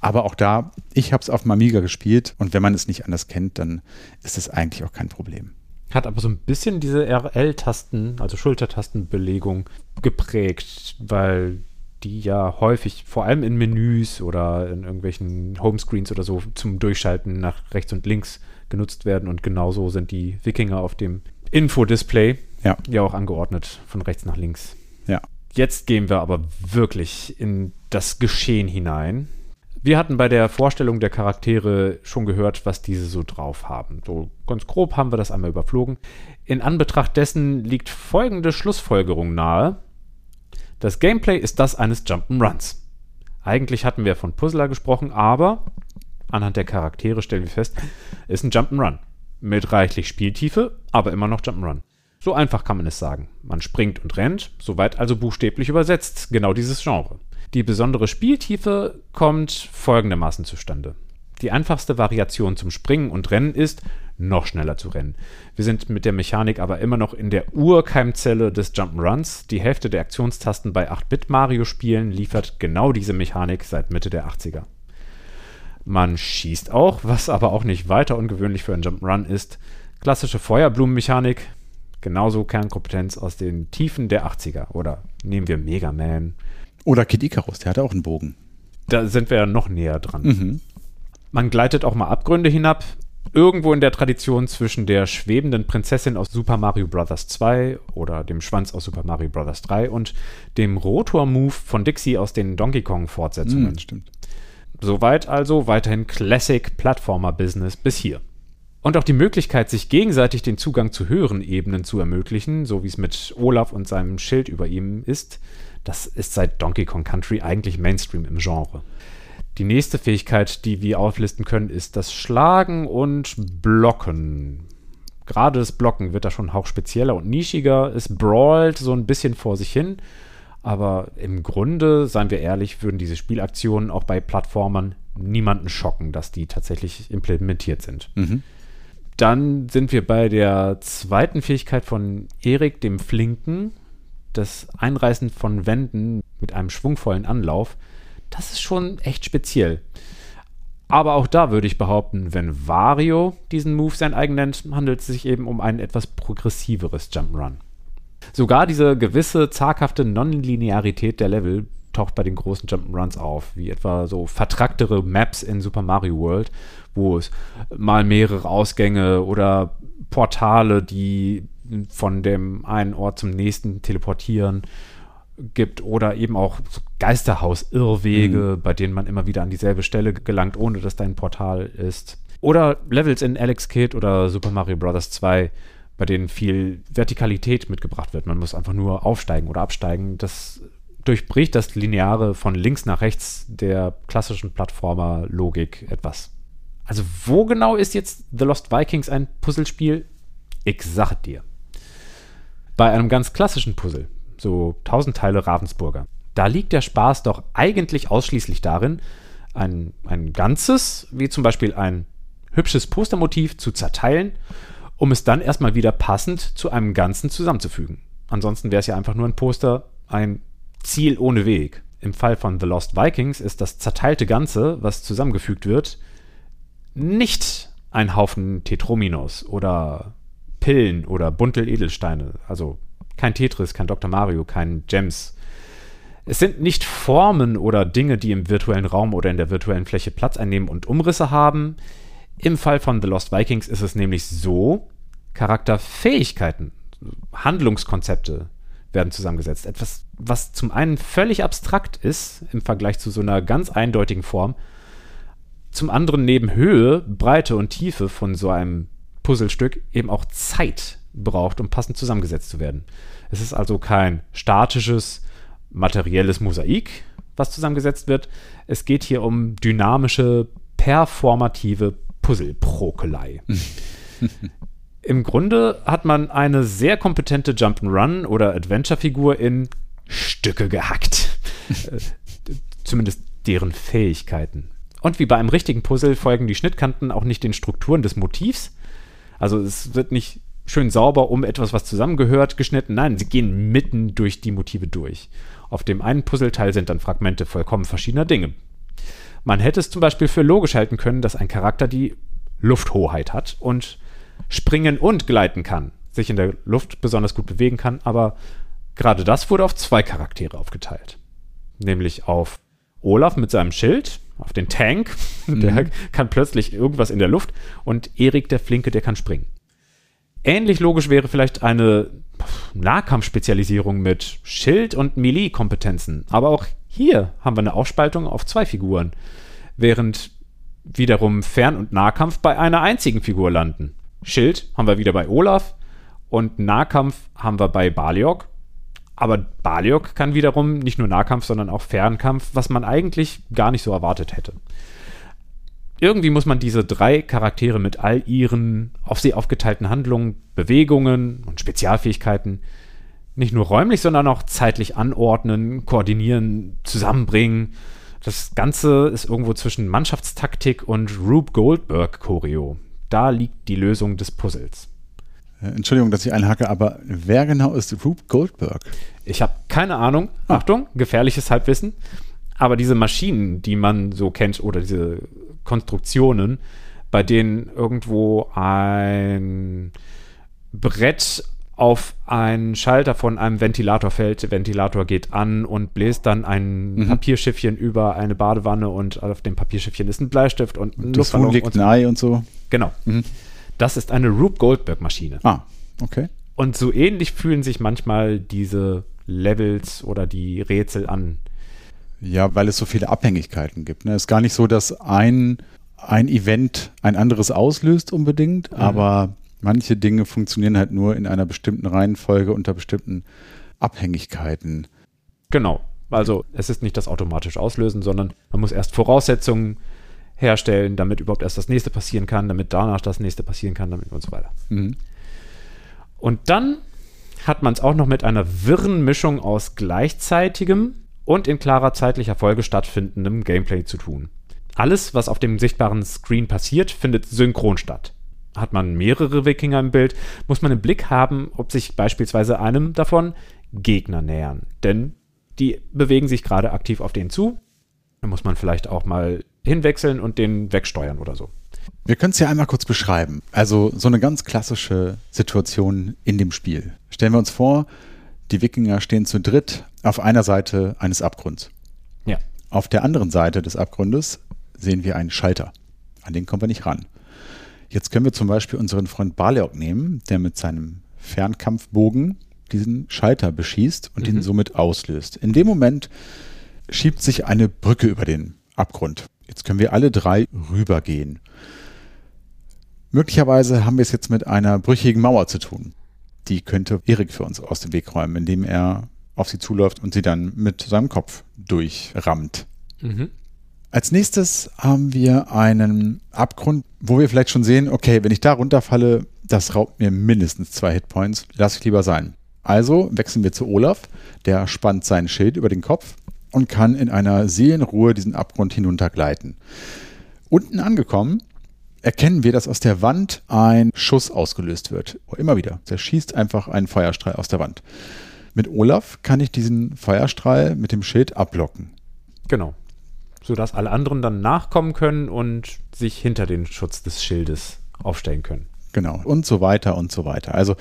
Speaker 2: Aber auch da, ich habe es auf dem Amiga gespielt und wenn man es nicht anders kennt, dann ist es eigentlich auch kein Problem.
Speaker 1: Hat aber so ein bisschen diese RL-Tasten, also Schultertastenbelegung geprägt, weil die ja häufig, vor allem in Menüs oder in irgendwelchen Homescreens oder so, zum Durchschalten nach rechts und links genutzt werden. Und genauso sind die Wikinger auf dem Infodisplay ja. ja auch angeordnet, von rechts nach links.
Speaker 2: Ja.
Speaker 1: Jetzt gehen wir aber wirklich in das Geschehen hinein. Wir hatten bei der Vorstellung der Charaktere schon gehört, was diese so drauf haben. So ganz grob haben wir das einmal überflogen. In Anbetracht dessen liegt folgende Schlussfolgerung nahe. Das Gameplay ist das eines Jump'n'Runs. Eigentlich hatten wir von Puzzler gesprochen, aber anhand der Charaktere stellen wir fest, ist ein Jump'n'Run. Mit reichlich Spieltiefe, aber immer noch Jump'n'Run. So einfach kann man es sagen. Man springt und rennt, soweit also buchstäblich übersetzt, genau dieses Genre. Die besondere Spieltiefe kommt folgendermaßen zustande. Die einfachste Variation zum Springen und Rennen ist, noch schneller zu rennen. Wir sind mit der Mechanik aber immer noch in der Urkeimzelle des Jump'n'Runs. Die Hälfte der Aktionstasten bei 8-Bit-Mario-Spielen liefert genau diese Mechanik seit Mitte der 80er. Man schießt auch, was aber auch nicht weiter ungewöhnlich für ein Jump'n'Run ist. Klassische Feuerblumenmechanik, genauso Kernkompetenz aus den Tiefen der 80er. Oder nehmen wir Mega Man.
Speaker 2: Oder Kid Icarus, der hatte auch einen Bogen.
Speaker 1: Da sind wir ja noch näher dran. Mhm. Man gleitet auch mal Abgründe hinab. Irgendwo in der Tradition zwischen der schwebenden Prinzessin aus Super Mario Bros. 2 oder dem Schwanz aus Super Mario Bros. 3 und dem Rotor-Move von Dixie aus den Donkey Kong-Fortsetzungen. Mhm,
Speaker 2: stimmt.
Speaker 1: Soweit also weiterhin Classic Plattformer-Business bis hier. Und auch die Möglichkeit, sich gegenseitig den Zugang zu höheren Ebenen zu ermöglichen, so wie es mit Olaf und seinem Schild über ihm ist, das ist seit Donkey Kong Country eigentlich Mainstream im Genre. Die nächste Fähigkeit, die wir auflisten können, ist das Schlagen und Blocken. Gerade das Blocken wird da schon hauch spezieller und nischiger. Es brawlt so ein bisschen vor sich hin. Aber im Grunde, seien wir ehrlich, würden diese Spielaktionen auch bei Plattformern niemanden schocken, dass die tatsächlich implementiert sind. Mhm. Dann sind wir bei der zweiten Fähigkeit von Erik, dem Flinken. Das Einreißen von Wänden mit einem schwungvollen Anlauf das ist schon echt speziell. Aber auch da würde ich behaupten, wenn Wario diesen Move sein eigen nennt, handelt es sich eben um ein etwas progressiveres Jump'n'Run. Sogar diese gewisse zaghafte Nonlinearität der Level taucht bei den großen Jump'n'Runs auf, wie etwa so vertracktere Maps in Super Mario World, wo es mal mehrere Ausgänge oder Portale, die von dem einen Ort zum nächsten teleportieren gibt oder eben auch so Geisterhaus-Irrwege, mhm. bei denen man immer wieder an dieselbe Stelle gelangt, ohne dass da ein Portal ist. Oder Levels in Alex Kid oder Super Mario Bros. 2, bei denen viel Vertikalität mitgebracht wird. Man muss einfach nur aufsteigen oder absteigen. Das durchbricht das Lineare von links nach rechts der klassischen Plattformer-Logik etwas. Also wo genau ist jetzt The Lost Vikings ein Puzzlespiel? Ich sag dir. Bei einem ganz klassischen Puzzle, so 1000 Teile Ravensburger, da liegt der Spaß doch eigentlich ausschließlich darin, ein, ein Ganzes, wie zum Beispiel ein hübsches Postermotiv, zu zerteilen, um es dann erstmal wieder passend zu einem Ganzen zusammenzufügen. Ansonsten wäre es ja einfach nur ein Poster, ein Ziel ohne Weg. Im Fall von The Lost Vikings ist das zerteilte Ganze, was zusammengefügt wird, nicht ein Haufen Tetrominos oder Pillen oder Buntel-Edelsteine. Also kein Tetris, kein Dr. Mario, kein Gems. Es sind nicht Formen oder Dinge, die im virtuellen Raum oder in der virtuellen Fläche Platz einnehmen und Umrisse haben. Im Fall von The Lost Vikings ist es nämlich so, Charakterfähigkeiten, Handlungskonzepte werden zusammengesetzt. Etwas, was zum einen völlig abstrakt ist im Vergleich zu so einer ganz eindeutigen Form, zum anderen neben Höhe, Breite und Tiefe von so einem Puzzlestück eben auch Zeit braucht, um passend zusammengesetzt zu werden. Es ist also kein statisches, materielles Mosaik, was zusammengesetzt wird. Es geht hier um dynamische, performative Puzzleprokelei. Im Grunde hat man eine sehr kompetente Jump'n'Run oder Adventure-Figur in Stücke gehackt. Äh, zumindest deren Fähigkeiten. Und wie bei einem richtigen Puzzle folgen die Schnittkanten auch nicht den Strukturen des Motivs. Also es wird nicht schön sauber um etwas, was zusammengehört, geschnitten. Nein, sie gehen mitten durch die Motive durch. Auf dem einen Puzzleteil sind dann Fragmente vollkommen verschiedener Dinge. Man hätte es zum Beispiel für logisch halten können, dass ein Charakter die Lufthoheit hat und springen und gleiten kann, sich in der Luft besonders gut bewegen kann, aber gerade das wurde auf zwei Charaktere aufgeteilt. Nämlich auf Olaf mit seinem Schild, auf den Tank, mhm. der kann plötzlich irgendwas in der Luft und Erik der Flinke, der kann springen. Ähnlich logisch wäre vielleicht eine Nahkampfspezialisierung mit Schild- und Melee-Kompetenzen. Aber auch hier haben wir eine Aufspaltung auf zwei Figuren, während wiederum Fern- und Nahkampf bei einer einzigen Figur landen. Schild haben wir wieder bei Olaf und Nahkampf haben wir bei Baliok. Aber Baliok kann wiederum nicht nur Nahkampf, sondern auch Fernkampf, was man eigentlich gar nicht so erwartet hätte. Irgendwie muss man diese drei Charaktere mit all ihren auf sie aufgeteilten Handlungen, Bewegungen und Spezialfähigkeiten nicht nur räumlich, sondern auch zeitlich anordnen, koordinieren, zusammenbringen. Das Ganze ist irgendwo zwischen Mannschaftstaktik und Rube Goldberg Choreo. Da liegt die Lösung des Puzzles.
Speaker 2: Äh, Entschuldigung, dass ich einhacke, aber wer genau ist Rube Goldberg?
Speaker 1: Ich habe keine Ahnung. Ah. Achtung, gefährliches Halbwissen. Aber diese Maschinen, die man so kennt, oder diese Konstruktionen, bei denen irgendwo ein Brett auf einen Schalter von einem Ventilator fällt. Der Ventilator geht an und bläst dann ein mhm. Papierschiffchen über eine Badewanne und auf dem Papierschiffchen ist ein Bleistift und ein
Speaker 2: Das Huhn liegt nahe und so.
Speaker 1: Genau. Mhm. Das ist eine Rube Goldberg-Maschine.
Speaker 2: Ah, okay.
Speaker 1: Und so ähnlich fühlen sich manchmal diese Levels oder die Rätsel an.
Speaker 2: Ja, weil es so viele Abhängigkeiten gibt. Ne? Es ist gar nicht so, dass ein, ein Event ein anderes auslöst unbedingt, mhm. aber manche Dinge funktionieren halt nur in einer bestimmten Reihenfolge unter bestimmten Abhängigkeiten.
Speaker 1: Genau. Also es ist nicht das automatisch Auslösen, sondern man muss erst Voraussetzungen herstellen, damit überhaupt erst das nächste passieren kann, damit danach das nächste passieren kann, damit und so weiter. Mhm. Und dann hat man es auch noch mit einer wirren Mischung aus gleichzeitigem und in klarer zeitlicher Folge stattfindendem Gameplay zu tun. Alles, was auf dem sichtbaren Screen passiert, findet synchron statt. Hat man mehrere Wikinger im Bild, muss man im Blick haben, ob sich beispielsweise einem davon Gegner nähern. Denn die bewegen sich gerade aktiv auf den zu. Da muss man vielleicht auch mal hinwechseln und den wegsteuern oder so.
Speaker 2: Wir können es ja einmal kurz beschreiben. Also so eine ganz klassische Situation in dem Spiel. Stellen wir uns vor, die Wikinger stehen zu dritt auf einer Seite eines Abgrunds.
Speaker 1: Ja.
Speaker 2: Auf der anderen Seite des Abgrundes sehen wir einen Schalter. An den kommen wir nicht ran. Jetzt können wir zum Beispiel unseren Freund Baleok nehmen, der mit seinem Fernkampfbogen diesen Schalter beschießt und mhm. ihn somit auslöst. In dem Moment schiebt sich eine Brücke über den Abgrund. Jetzt können wir alle drei rübergehen. Möglicherweise haben wir es jetzt mit einer brüchigen Mauer zu tun. Die könnte Erik für uns aus dem Weg räumen, indem er auf sie zuläuft und sie dann mit seinem Kopf durchrammt. Mhm. Als nächstes haben wir einen Abgrund, wo wir vielleicht schon sehen, okay, wenn ich da runterfalle, das raubt mir mindestens zwei Hitpoints. Lass ich lieber sein. Also wechseln wir zu Olaf. Der spannt sein Schild über den Kopf und kann in einer Seelenruhe diesen Abgrund hinuntergleiten. Unten angekommen erkennen wir, dass aus der Wand ein Schuss ausgelöst wird. Immer wieder. Der schießt einfach einen Feuerstrahl aus der Wand. Mit Olaf kann ich diesen Feuerstrahl mit dem Schild ablocken.
Speaker 1: Genau. Sodass alle anderen dann nachkommen können und sich hinter den Schutz des Schildes aufstellen können.
Speaker 2: Genau. Und so weiter und so weiter. Also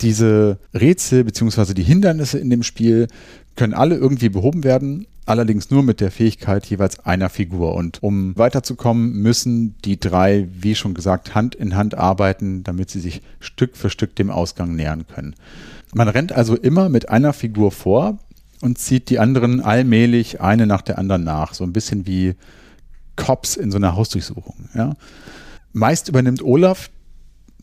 Speaker 2: diese Rätsel bzw. die Hindernisse in dem Spiel können alle irgendwie behoben werden, allerdings nur mit der Fähigkeit jeweils einer Figur. Und um weiterzukommen, müssen die drei, wie schon gesagt, Hand in Hand arbeiten, damit sie sich Stück für Stück dem Ausgang nähern können. Man rennt also immer mit einer Figur vor und zieht die anderen allmählich eine nach der anderen nach. So ein bisschen wie Cops in so einer Hausdurchsuchung. Ja. Meist übernimmt Olaf,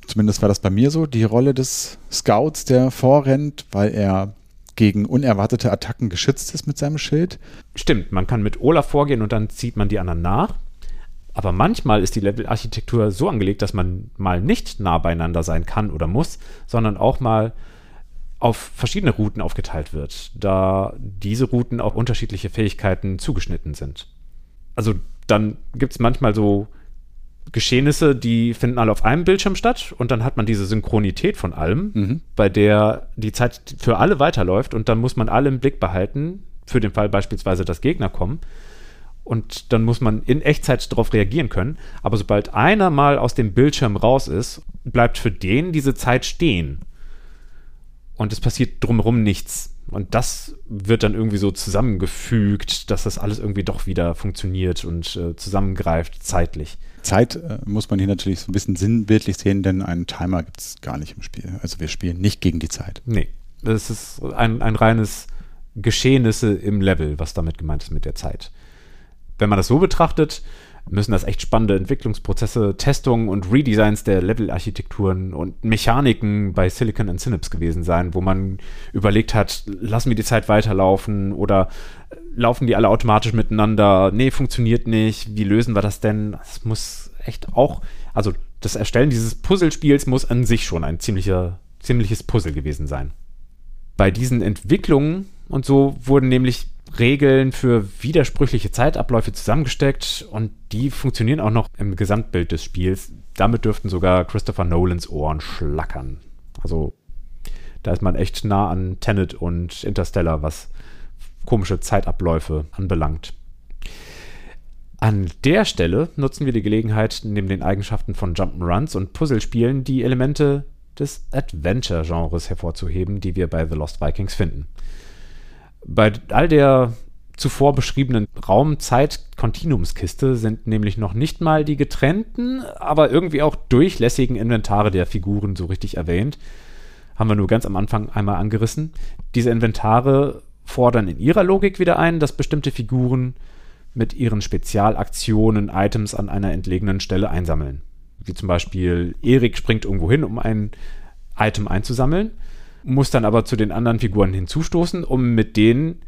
Speaker 2: zumindest war das bei mir so, die Rolle des Scouts, der vorrennt, weil er gegen unerwartete Attacken geschützt ist mit seinem Schild.
Speaker 1: Stimmt, man kann mit Olaf vorgehen und dann zieht man die anderen nach. Aber manchmal ist die Levelarchitektur so angelegt, dass man mal nicht nah beieinander sein kann oder muss, sondern auch mal auf verschiedene Routen aufgeteilt wird, da diese Routen auf unterschiedliche Fähigkeiten zugeschnitten sind. Also dann gibt es manchmal so Geschehnisse, die finden alle auf einem Bildschirm statt und dann hat man diese Synchronität von allem, mhm. bei der die Zeit für alle weiterläuft und dann muss man alle im Blick behalten, für den Fall beispielsweise, dass Gegner kommen. Und dann muss man in Echtzeit darauf reagieren können. Aber sobald einer mal aus dem Bildschirm raus ist, bleibt für den diese Zeit stehen und es passiert drumherum nichts. Und das wird dann irgendwie so zusammengefügt, dass das alles irgendwie doch wieder funktioniert und äh, zusammengreift zeitlich.
Speaker 2: Zeit äh, muss man hier natürlich so ein bisschen sinnbildlich sehen, denn einen Timer gibt es gar nicht im Spiel. Also wir spielen nicht gegen die Zeit.
Speaker 1: Nee, das ist ein, ein reines Geschehnisse im Level, was damit gemeint ist mit der Zeit. Wenn man das so betrachtet, müssen das echt spannende Entwicklungsprozesse, Testungen und Redesigns der Level-Architekturen und Mechaniken bei Silicon and Synapse gewesen sein, wo man überlegt hat, lassen wir die Zeit weiterlaufen oder laufen die alle automatisch miteinander? Nee, funktioniert nicht. Wie lösen wir das denn? Das muss echt auch, also das Erstellen dieses Puzzlespiels muss an sich schon ein ziemlicher, ziemliches Puzzle gewesen sein. Bei diesen Entwicklungen und so wurden nämlich Regeln für widersprüchliche Zeitabläufe zusammengesteckt und die funktionieren auch noch im Gesamtbild des Spiels. Damit dürften sogar Christopher Nolans Ohren schlackern. Also da ist man echt nah an Tenet und Interstellar, was komische Zeitabläufe anbelangt. An der Stelle nutzen wir die Gelegenheit, neben den Eigenschaften von Jump'n'Runs und Puzzlespielen die Elemente des Adventure-Genres hervorzuheben, die wir bei The Lost Vikings finden bei all der zuvor beschriebenen Raum-Zeit-Kontinuumskiste sind nämlich noch nicht mal die getrennten, aber irgendwie auch durchlässigen Inventare der Figuren so richtig erwähnt. Haben wir nur ganz am Anfang einmal angerissen. Diese Inventare fordern in ihrer Logik wieder ein, dass bestimmte Figuren mit ihren Spezialaktionen Items an einer entlegenen Stelle einsammeln. Wie zum Beispiel Erik springt irgendwo hin, um ein Item einzusammeln muss dann aber zu den anderen Figuren hinzustoßen, um mit denen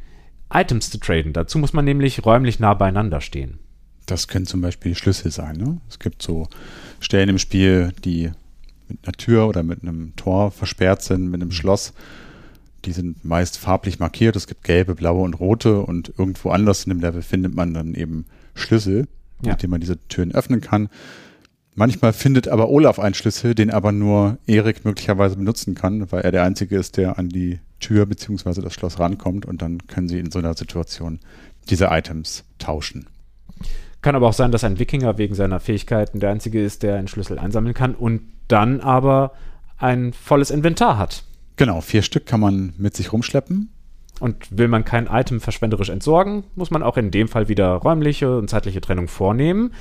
Speaker 1: Items zu traden. Dazu muss man nämlich räumlich nah beieinander stehen.
Speaker 2: Das können zum Beispiel Schlüssel sein. Ne? Es gibt so Stellen im Spiel, die mit einer Tür oder mit einem Tor versperrt sind, mit einem mhm. Schloss. Die sind meist farblich markiert. Es gibt gelbe, blaue und rote und irgendwo anders in dem Level findet man dann eben Schlüssel, ja. mit denen man diese Türen öffnen kann. Manchmal findet aber Olaf einen Schlüssel, den aber nur Erik möglicherweise benutzen kann, weil er der Einzige ist, der an die Tür bzw. das Schloss rankommt und dann können sie in so einer Situation diese Items tauschen.
Speaker 1: Kann aber auch sein, dass ein Wikinger wegen seiner Fähigkeiten der Einzige ist, der einen Schlüssel einsammeln kann und dann aber ein volles Inventar hat.
Speaker 2: Genau, vier Stück kann man mit sich rumschleppen.
Speaker 1: Und will man kein Item verschwenderisch entsorgen, muss man auch in dem Fall wieder räumliche und zeitliche Trennung vornehmen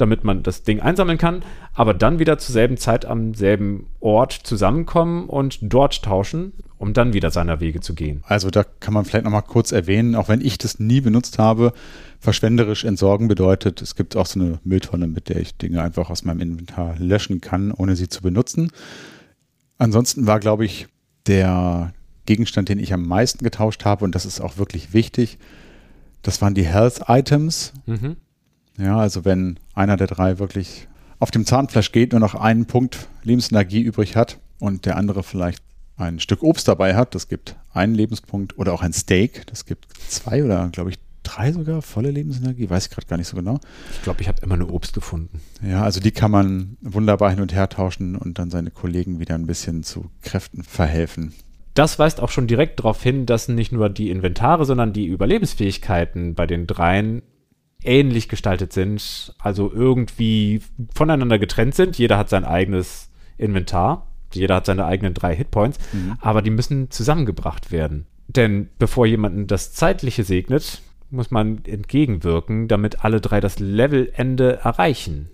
Speaker 1: damit man das Ding einsammeln kann, aber dann wieder zur selben Zeit am selben Ort zusammenkommen und dort tauschen. um dann wieder seiner Wege zu gehen.
Speaker 2: Also da kann man vielleicht nochmal kurz erwähnen, auch wenn ich das nie benutzt habe, verschwenderisch entsorgen bedeutet, es gibt auch so eine Mülltonne, mit der ich Dinge einfach aus meinem Inventar löschen kann, ohne sie zu benutzen. Ansonsten war, glaube ich, der Gegenstand, den ich am meisten getauscht habe, und das ist auch wirklich wichtig, das waren die Health Items. Mhm. Ja, also wenn einer der drei wirklich auf dem Zahnfleisch geht, nur noch einen Punkt Lebensenergie übrig hat und der andere vielleicht ein Stück Obst dabei hat, das gibt einen Lebenspunkt, oder auch ein Steak, das gibt zwei oder glaube ich drei sogar volle Lebensenergie, weiß ich gerade gar nicht so genau.
Speaker 1: Ich glaube, ich habe immer nur Obst gefunden.
Speaker 2: Ja, also die kann man wunderbar hin und her tauschen und dann seine Kollegen wieder ein bisschen zu Kräften verhelfen.
Speaker 1: Das weist auch schon direkt darauf hin, dass nicht nur die Inventare, sondern die Überlebensfähigkeiten bei den dreien ähnlich gestaltet sind, also irgendwie voneinander getrennt sind. Jeder hat sein eigenes Inventar jeder hat seine eigenen drei Hitpoints, mhm. aber die müssen zusammengebracht werden. Denn bevor jemanden das Zeitliche segnet, muss man entgegenwirken, damit alle drei das Levelende erreichen.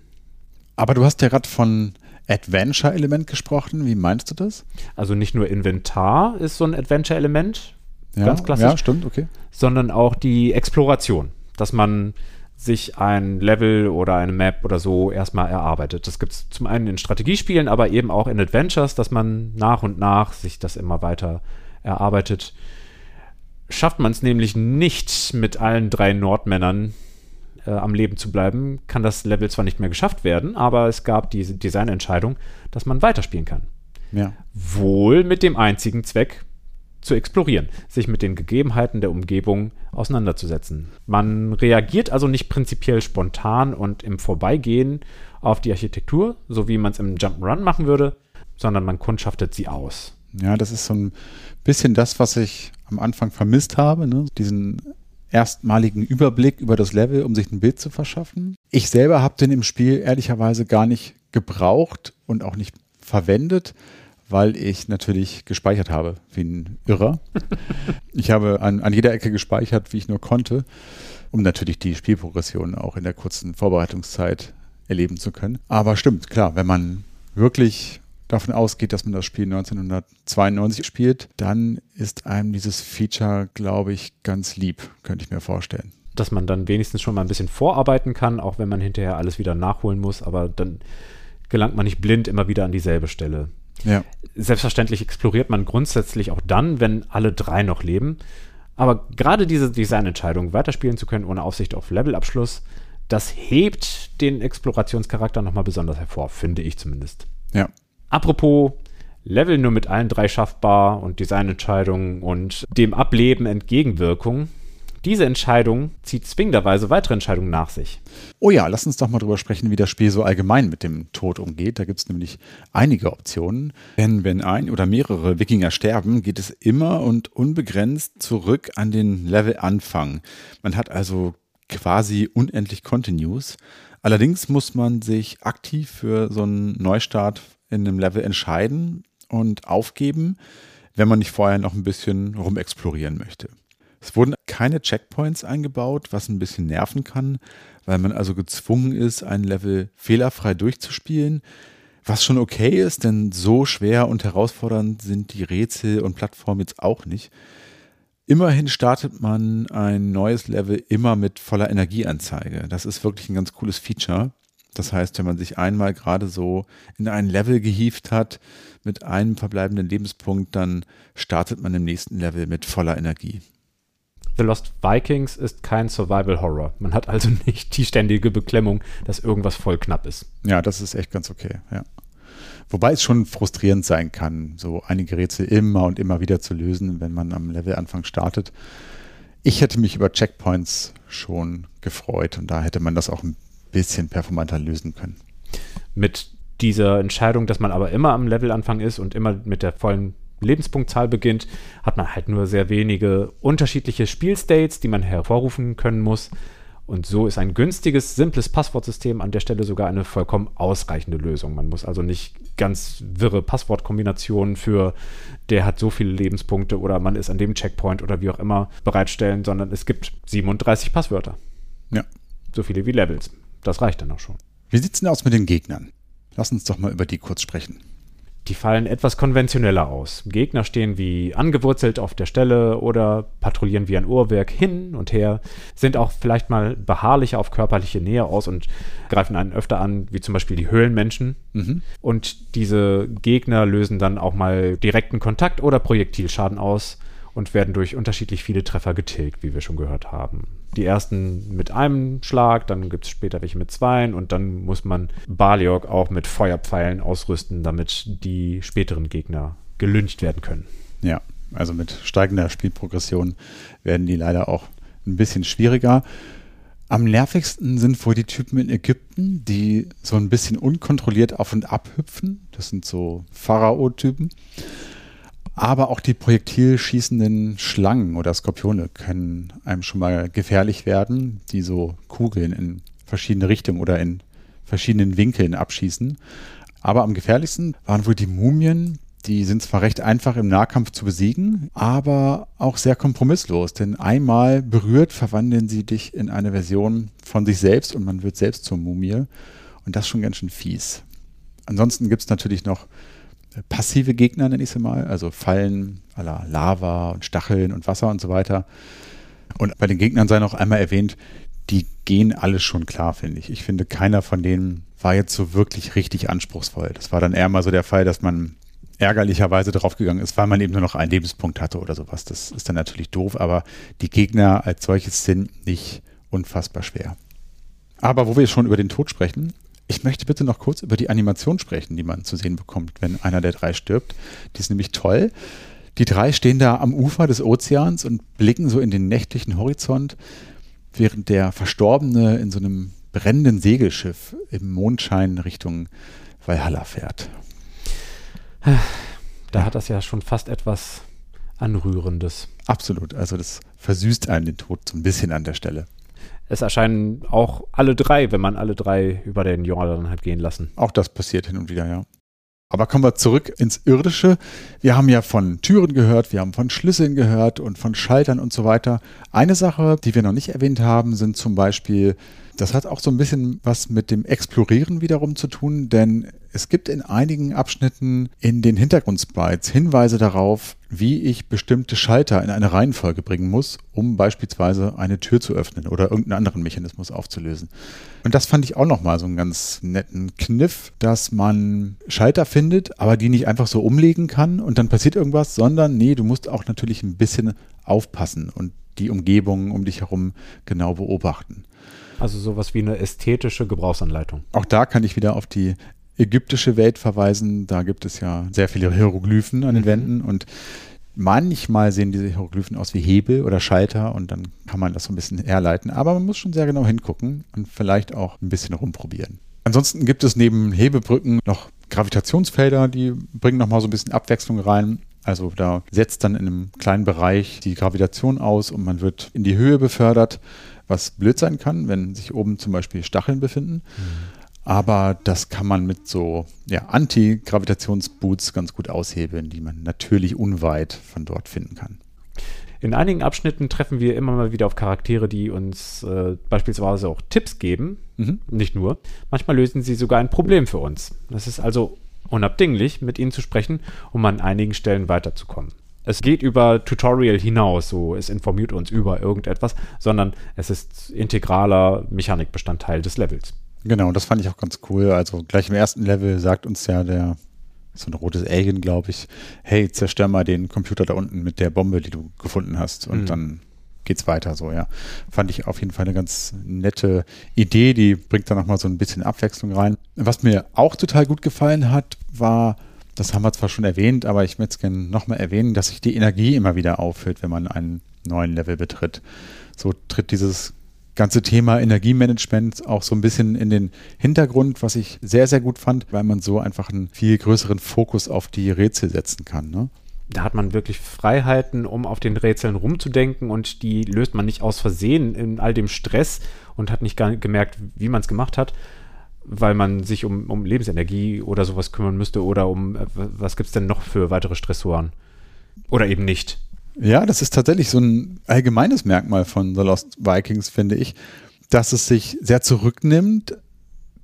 Speaker 2: Aber du hast ja gerade von Adventure-Element gesprochen. Wie meinst du das?
Speaker 1: Also nicht nur Inventar ist so ein Adventure-Element,
Speaker 2: ja, ganz klassisch. Ja, stimmt, okay.
Speaker 1: Sondern auch die Exploration, dass man sich ein Level oder eine Map oder so erstmal erarbeitet. Das gibt es zum einen in Strategiespielen, aber eben auch in Adventures, dass man nach und nach sich das immer weiter erarbeitet. Schafft man es nämlich nicht, mit allen drei Nordmännern äh, am Leben zu bleiben, kann das Level zwar nicht mehr geschafft werden, aber es gab diese Designentscheidung, dass man weiterspielen kann.
Speaker 2: Ja.
Speaker 1: Wohl mit dem einzigen Zweck, zu explorieren, sich mit den Gegebenheiten der Umgebung auseinanderzusetzen. Man reagiert also nicht prinzipiell spontan und im Vorbeigehen auf die Architektur, so wie man es im Jump'n'Run machen würde, sondern man kundschaftet sie aus.
Speaker 2: Ja, das ist so ein bisschen das, was ich am Anfang vermisst habe, ne? diesen erstmaligen Überblick über das Level, um sich ein Bild zu verschaffen. Ich selber habe den im Spiel ehrlicherweise gar nicht gebraucht und auch nicht verwendet, weil ich natürlich gespeichert habe, wie ein Irrer. ich habe an, an jeder Ecke gespeichert, wie ich nur konnte, um natürlich die Spielprogression auch in der kurzen Vorbereitungszeit erleben zu können. Aber stimmt, klar, wenn man wirklich davon ausgeht, dass man das Spiel 1992 spielt, dann ist einem dieses Feature, glaube ich, ganz lieb, könnte ich mir vorstellen.
Speaker 1: Dass man dann wenigstens schon mal ein bisschen vorarbeiten kann, auch wenn man hinterher alles wieder nachholen muss, aber dann gelangt man nicht blind immer wieder an dieselbe Stelle.
Speaker 2: Ja.
Speaker 1: Selbstverständlich exploriert man grundsätzlich auch dann, wenn alle drei noch leben. Aber gerade diese Designentscheidung, weiterspielen zu können ohne Aussicht auf Levelabschluss, das hebt den Explorationscharakter nochmal besonders hervor, finde ich zumindest.
Speaker 2: Ja.
Speaker 1: Apropos Level nur mit allen drei schaffbar und Designentscheidungen und dem Ableben Entgegenwirkung, diese Entscheidung zieht zwingenderweise weitere Entscheidungen nach sich.
Speaker 2: Oh ja, lass uns doch mal drüber sprechen, wie das Spiel so allgemein mit dem Tod umgeht. Da gibt es nämlich einige Optionen. Denn wenn ein oder mehrere Wikinger sterben, geht es immer und unbegrenzt zurück an den Levelanfang. Man hat also quasi unendlich Continues. Allerdings muss man sich aktiv für so einen Neustart in einem Level entscheiden und aufgeben, wenn man nicht vorher noch ein bisschen rumexplorieren möchte. Es wurden keine Checkpoints eingebaut, was ein bisschen nerven kann, weil man also gezwungen ist, ein Level fehlerfrei durchzuspielen. Was schon okay ist, denn so schwer und herausfordernd sind die Rätsel und Plattformen jetzt auch nicht. Immerhin startet man ein neues Level immer mit voller Energieanzeige. Das ist wirklich ein ganz cooles Feature. Das heißt, wenn man sich einmal gerade so in ein Level gehievt hat mit einem verbleibenden Lebenspunkt, dann startet man im nächsten Level mit voller Energie.
Speaker 1: The Lost Vikings ist kein Survival Horror. Man hat also nicht die ständige Beklemmung, dass irgendwas voll knapp ist.
Speaker 2: Ja, das ist echt ganz okay, ja. Wobei es schon frustrierend sein kann, so einige Rätsel immer und immer wieder zu lösen, wenn man am Levelanfang startet. Ich hätte mich über Checkpoints schon gefreut und da hätte man das auch ein bisschen performanter lösen können.
Speaker 1: Mit dieser Entscheidung, dass man aber immer am Levelanfang ist und immer mit der vollen Lebenspunktzahl beginnt, hat man halt nur sehr wenige unterschiedliche Spielstates, die man hervorrufen können muss. Und so ist ein günstiges, simples Passwortsystem an der Stelle sogar eine vollkommen ausreichende Lösung. Man muss also nicht ganz wirre Passwortkombinationen für der hat so viele Lebenspunkte oder man ist an dem Checkpoint oder wie auch immer bereitstellen, sondern es gibt 37 Passwörter.
Speaker 2: Ja.
Speaker 1: So viele wie Levels. Das reicht dann auch schon.
Speaker 2: Wie sieht es denn aus mit den Gegnern? Lass uns doch mal über die kurz sprechen.
Speaker 1: Die fallen etwas konventioneller aus. Gegner stehen wie angewurzelt auf der Stelle oder patrouillieren wie ein Uhrwerk hin und her, sind auch vielleicht mal beharrlicher auf körperliche Nähe aus und greifen einen öfter an, wie zum Beispiel die Höhlenmenschen.
Speaker 2: Mhm.
Speaker 1: Und diese Gegner lösen dann auch mal direkten Kontakt oder Projektilschaden aus und werden durch unterschiedlich viele Treffer getilgt, wie wir schon gehört haben. Die ersten mit einem Schlag, dann gibt es später welche mit zweien und dann muss man Baliok auch mit Feuerpfeilen ausrüsten, damit die späteren Gegner gelüncht werden können.
Speaker 2: Ja, also mit steigender Spielprogression werden die leider auch ein bisschen schwieriger. Am nervigsten sind wohl die Typen in Ägypten, die so ein bisschen unkontrolliert auf und ab hüpfen. Das sind so Pharao-Typen. Aber auch die projektilschießenden Schlangen oder Skorpione können einem schon mal gefährlich werden, die so Kugeln in verschiedene Richtungen oder in verschiedenen Winkeln abschießen. Aber am gefährlichsten waren wohl die Mumien. Die sind zwar recht einfach im Nahkampf zu besiegen, aber auch sehr kompromisslos. Denn einmal berührt verwandeln sie dich in eine Version von sich selbst und man wird selbst zur Mumie. Und das schon ganz schön fies. Ansonsten gibt es natürlich noch passive Gegner, nenne ich sie mal, also Fallen aller Lava und Stacheln und Wasser und so weiter. Und bei den Gegnern sei noch einmal erwähnt, die gehen alles schon klar, finde ich. Ich finde, keiner von denen war jetzt so wirklich richtig anspruchsvoll. Das war dann eher mal so der Fall, dass man ärgerlicherweise draufgegangen ist, weil man eben nur noch einen Lebenspunkt hatte oder sowas. Das ist dann natürlich doof, aber die Gegner als solches sind nicht unfassbar schwer. Aber wo wir schon über den Tod sprechen, ich möchte bitte noch kurz über die Animation sprechen, die man zu sehen bekommt, wenn einer der drei stirbt. Die ist nämlich toll. Die drei stehen da am Ufer des Ozeans und blicken so in den nächtlichen Horizont, während der Verstorbene in so einem brennenden Segelschiff im Mondschein Richtung Valhalla fährt.
Speaker 1: Da hat das ja schon fast etwas Anrührendes.
Speaker 2: Absolut. Also das versüßt einen den Tod so ein bisschen an der Stelle
Speaker 1: es erscheinen auch alle drei, wenn man alle drei über den Jordan hat gehen lassen.
Speaker 2: Auch das passiert hin und wieder, ja. Aber kommen wir zurück ins Irdische. Wir haben ja von Türen gehört, wir haben von Schlüsseln gehört und von Schaltern und so weiter. Eine Sache, die wir noch nicht erwähnt haben, sind zum Beispiel das hat auch so ein bisschen was mit dem Explorieren wiederum zu tun, denn es gibt in einigen Abschnitten in den Hintergrundsprites Hinweise darauf, wie ich bestimmte Schalter in eine Reihenfolge bringen muss, um beispielsweise eine Tür zu öffnen oder irgendeinen anderen Mechanismus aufzulösen. Und das fand ich auch nochmal so einen ganz netten Kniff, dass man Schalter findet, aber die nicht einfach so umlegen kann und dann passiert irgendwas, sondern nee, du musst auch natürlich ein bisschen aufpassen und die Umgebung um dich herum genau beobachten.
Speaker 1: Also sowas wie eine ästhetische Gebrauchsanleitung.
Speaker 2: Auch da kann ich wieder auf die ägyptische Welt verweisen. Da gibt es ja sehr viele Hieroglyphen an den mhm. Wänden und manchmal sehen diese Hieroglyphen aus wie Hebel oder Schalter und dann kann man das so ein bisschen herleiten. Aber man muss schon sehr genau hingucken und vielleicht auch ein bisschen rumprobieren. Ansonsten gibt es neben Hebebrücken noch Gravitationsfelder, die bringen nochmal so ein bisschen Abwechslung rein. Also da setzt dann in einem kleinen Bereich die Gravitation aus und man wird in die Höhe befördert was blöd sein kann, wenn sich oben zum Beispiel Stacheln befinden. Mhm. Aber das kann man mit so ja, Anti-Gravitationsboots ganz gut aushebeln, die man natürlich unweit von dort finden kann.
Speaker 1: In einigen Abschnitten treffen wir immer mal wieder auf Charaktere, die uns äh, beispielsweise auch Tipps geben. Mhm. Nicht nur. Manchmal lösen sie sogar ein Problem für uns. Das ist also unabdinglich, mit ihnen zu sprechen, um an einigen Stellen weiterzukommen es geht über Tutorial hinaus, so es informiert uns über irgendetwas, sondern es ist integraler Mechanikbestandteil des Levels.
Speaker 2: Genau, das fand ich auch ganz cool. Also gleich im ersten Level sagt uns ja der, so ein rotes Alien, glaube ich, hey, zerstör mal den Computer da unten mit der Bombe, die du gefunden hast. Und mhm. dann geht's weiter so, ja. Fand ich auf jeden Fall eine ganz nette Idee, die bringt da nochmal so ein bisschen Abwechslung rein. Was mir auch total gut gefallen hat, war das haben wir zwar schon erwähnt, aber ich möchte es gerne nochmal erwähnen, dass sich die Energie immer wieder auffüllt, wenn man einen neuen Level betritt. So tritt dieses ganze Thema Energiemanagement auch so ein bisschen in den Hintergrund, was ich sehr, sehr gut fand, weil man so einfach einen viel größeren Fokus auf die Rätsel setzen kann. Ne?
Speaker 1: Da hat man wirklich Freiheiten, um auf den Rätseln rumzudenken und die löst man nicht aus Versehen in all dem Stress und hat nicht gemerkt, wie man es gemacht hat, weil man sich um, um Lebensenergie oder sowas kümmern müsste oder um, äh, was gibt es denn noch für weitere Stressoren? Oder eben nicht.
Speaker 2: Ja, das ist tatsächlich so ein allgemeines Merkmal von The Lost Vikings, finde ich, dass es sich sehr zurücknimmt,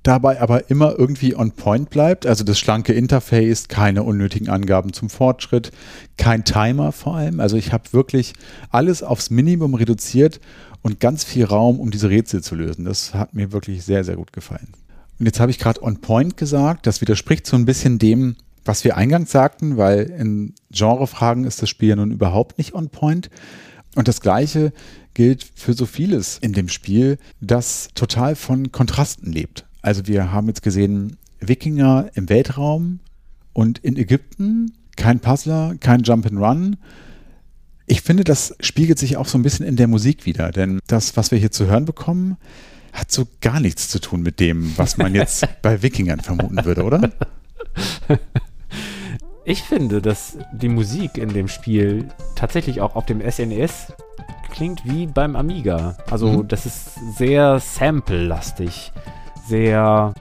Speaker 2: dabei aber immer irgendwie on point bleibt. Also das schlanke Interface, keine unnötigen Angaben zum Fortschritt, kein Timer vor allem. Also ich habe wirklich alles aufs Minimum reduziert und ganz viel Raum, um diese Rätsel zu lösen. Das hat mir wirklich sehr, sehr gut gefallen. Und jetzt habe ich gerade on point gesagt. Das widerspricht so ein bisschen dem, was wir eingangs sagten, weil in Genrefragen ist das Spiel ja nun überhaupt nicht on point. Und das Gleiche gilt für so vieles in dem Spiel, das total von Kontrasten lebt. Also wir haben jetzt gesehen, Wikinger im Weltraum und in Ägypten, kein Puzzler, kein Jump and Run. Ich finde, das spiegelt sich auch so ein bisschen in der Musik wieder, denn das, was wir hier zu hören bekommen, hat so gar nichts zu tun mit dem, was man jetzt bei Wikingern vermuten würde, oder?
Speaker 1: Ich finde, dass die Musik in dem Spiel tatsächlich auch auf dem SNES klingt wie beim Amiga. Also mhm. das ist sehr sample-lastig, sehr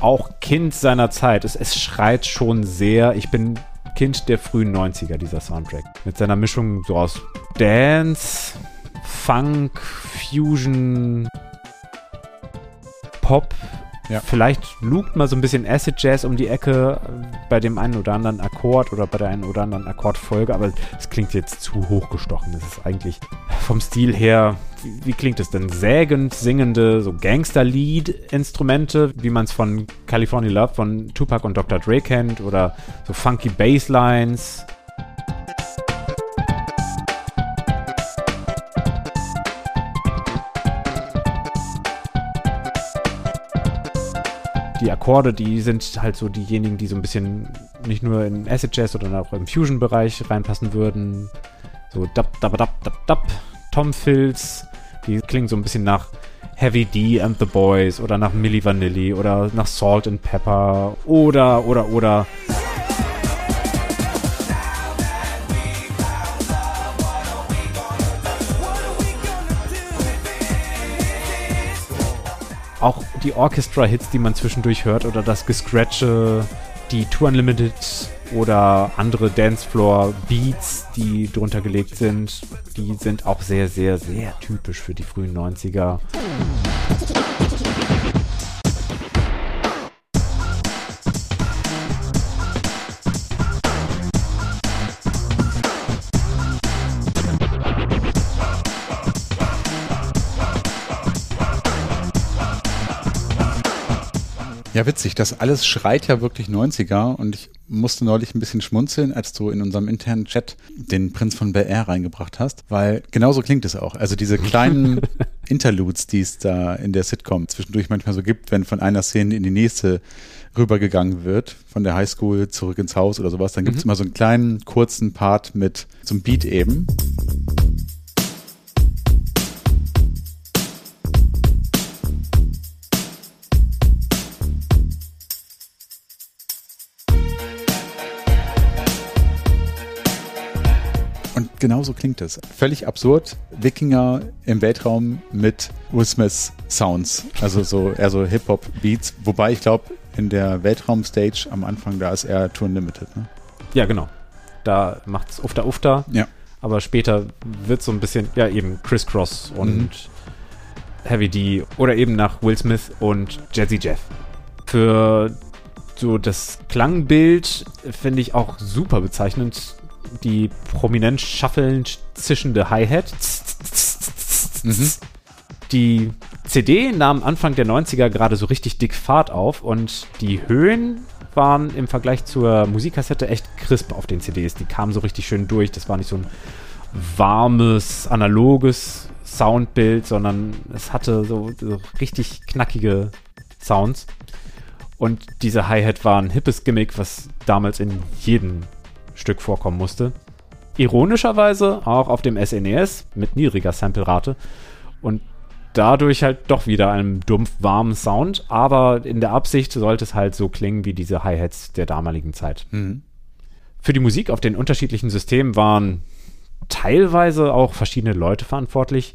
Speaker 1: auch Kind seiner Zeit. Es, es schreit schon sehr, ich bin Kind der frühen 90er, dieser Soundtrack. Mit seiner Mischung so aus Dance, Funk, Fusion, Pop, ja. Vielleicht lugt mal so ein bisschen Acid Jazz um die Ecke bei dem einen oder anderen Akkord oder bei der einen oder anderen Akkordfolge, aber es klingt jetzt zu hochgestochen. Das ist eigentlich vom Stil her, wie, wie klingt es denn? Sägend singende, so Gangster-Lead-Instrumente, wie man es von California Love von Tupac und Dr. Dre kennt oder so funky Basslines die Akkorde, die sind halt so diejenigen, die so ein bisschen nicht nur in Acid Jazz, sondern auch im Fusion-Bereich reinpassen würden. So dab, dab, dab, dab, dab, Tom Fills, die klingen so ein bisschen nach Heavy D and the Boys oder nach Milli Vanilli oder nach Salt and Pepper oder, oder, oder. Auch die Orchestra-Hits, die man zwischendurch hört oder das Gescratche, die Tour Unlimited oder andere Dancefloor-Beats, die drunter gelegt sind, die sind auch sehr, sehr, sehr typisch für die frühen 90er.
Speaker 2: Ja, witzig. Das alles schreit ja wirklich 90er und ich musste neulich ein bisschen schmunzeln, als du in unserem internen Chat den Prinz von Bel Air reingebracht hast, weil genauso klingt es auch. Also diese kleinen Interludes, die es da in der Sitcom zwischendurch manchmal so gibt, wenn von einer Szene in die nächste rübergegangen wird, von der Highschool zurück ins Haus oder sowas, dann gibt es mhm. immer so einen kleinen, kurzen Part mit so einem Beat eben. Genauso klingt es. Völlig absurd. Wikinger im Weltraum mit Will Smith Sounds. Also so eher so Hip-Hop-Beats. Wobei ich glaube, in der Weltraum-Stage am Anfang, da ist er Tour Limited. Ne?
Speaker 1: Ja, genau. Da macht es Ufta Ufta.
Speaker 2: Ja.
Speaker 1: Aber später wird so ein bisschen, ja, eben Crisscross und mhm. Heavy D oder eben nach Will Smith und Jazzy Jeff. Für so das Klangbild finde ich auch super bezeichnend die prominent schaffelnd zischende Hi-Hat. Mhm. Die CD nahm Anfang der 90er gerade so richtig dick Fahrt auf und die Höhen waren im Vergleich zur Musikkassette echt crisp auf den CDs. Die kamen so richtig schön durch. Das war nicht so ein warmes, analoges Soundbild, sondern es hatte so, so richtig knackige Sounds. Und diese Hi-Hat war ein hippes Gimmick, was damals in jedem Stück vorkommen musste. Ironischerweise auch auf dem SNES e mit niedriger Samplerate und dadurch halt doch wieder einem dumpf warmen Sound, aber in der Absicht sollte es halt so klingen wie diese Hi-Hats der damaligen Zeit. Mhm. Für die Musik auf den unterschiedlichen Systemen waren teilweise auch verschiedene Leute verantwortlich.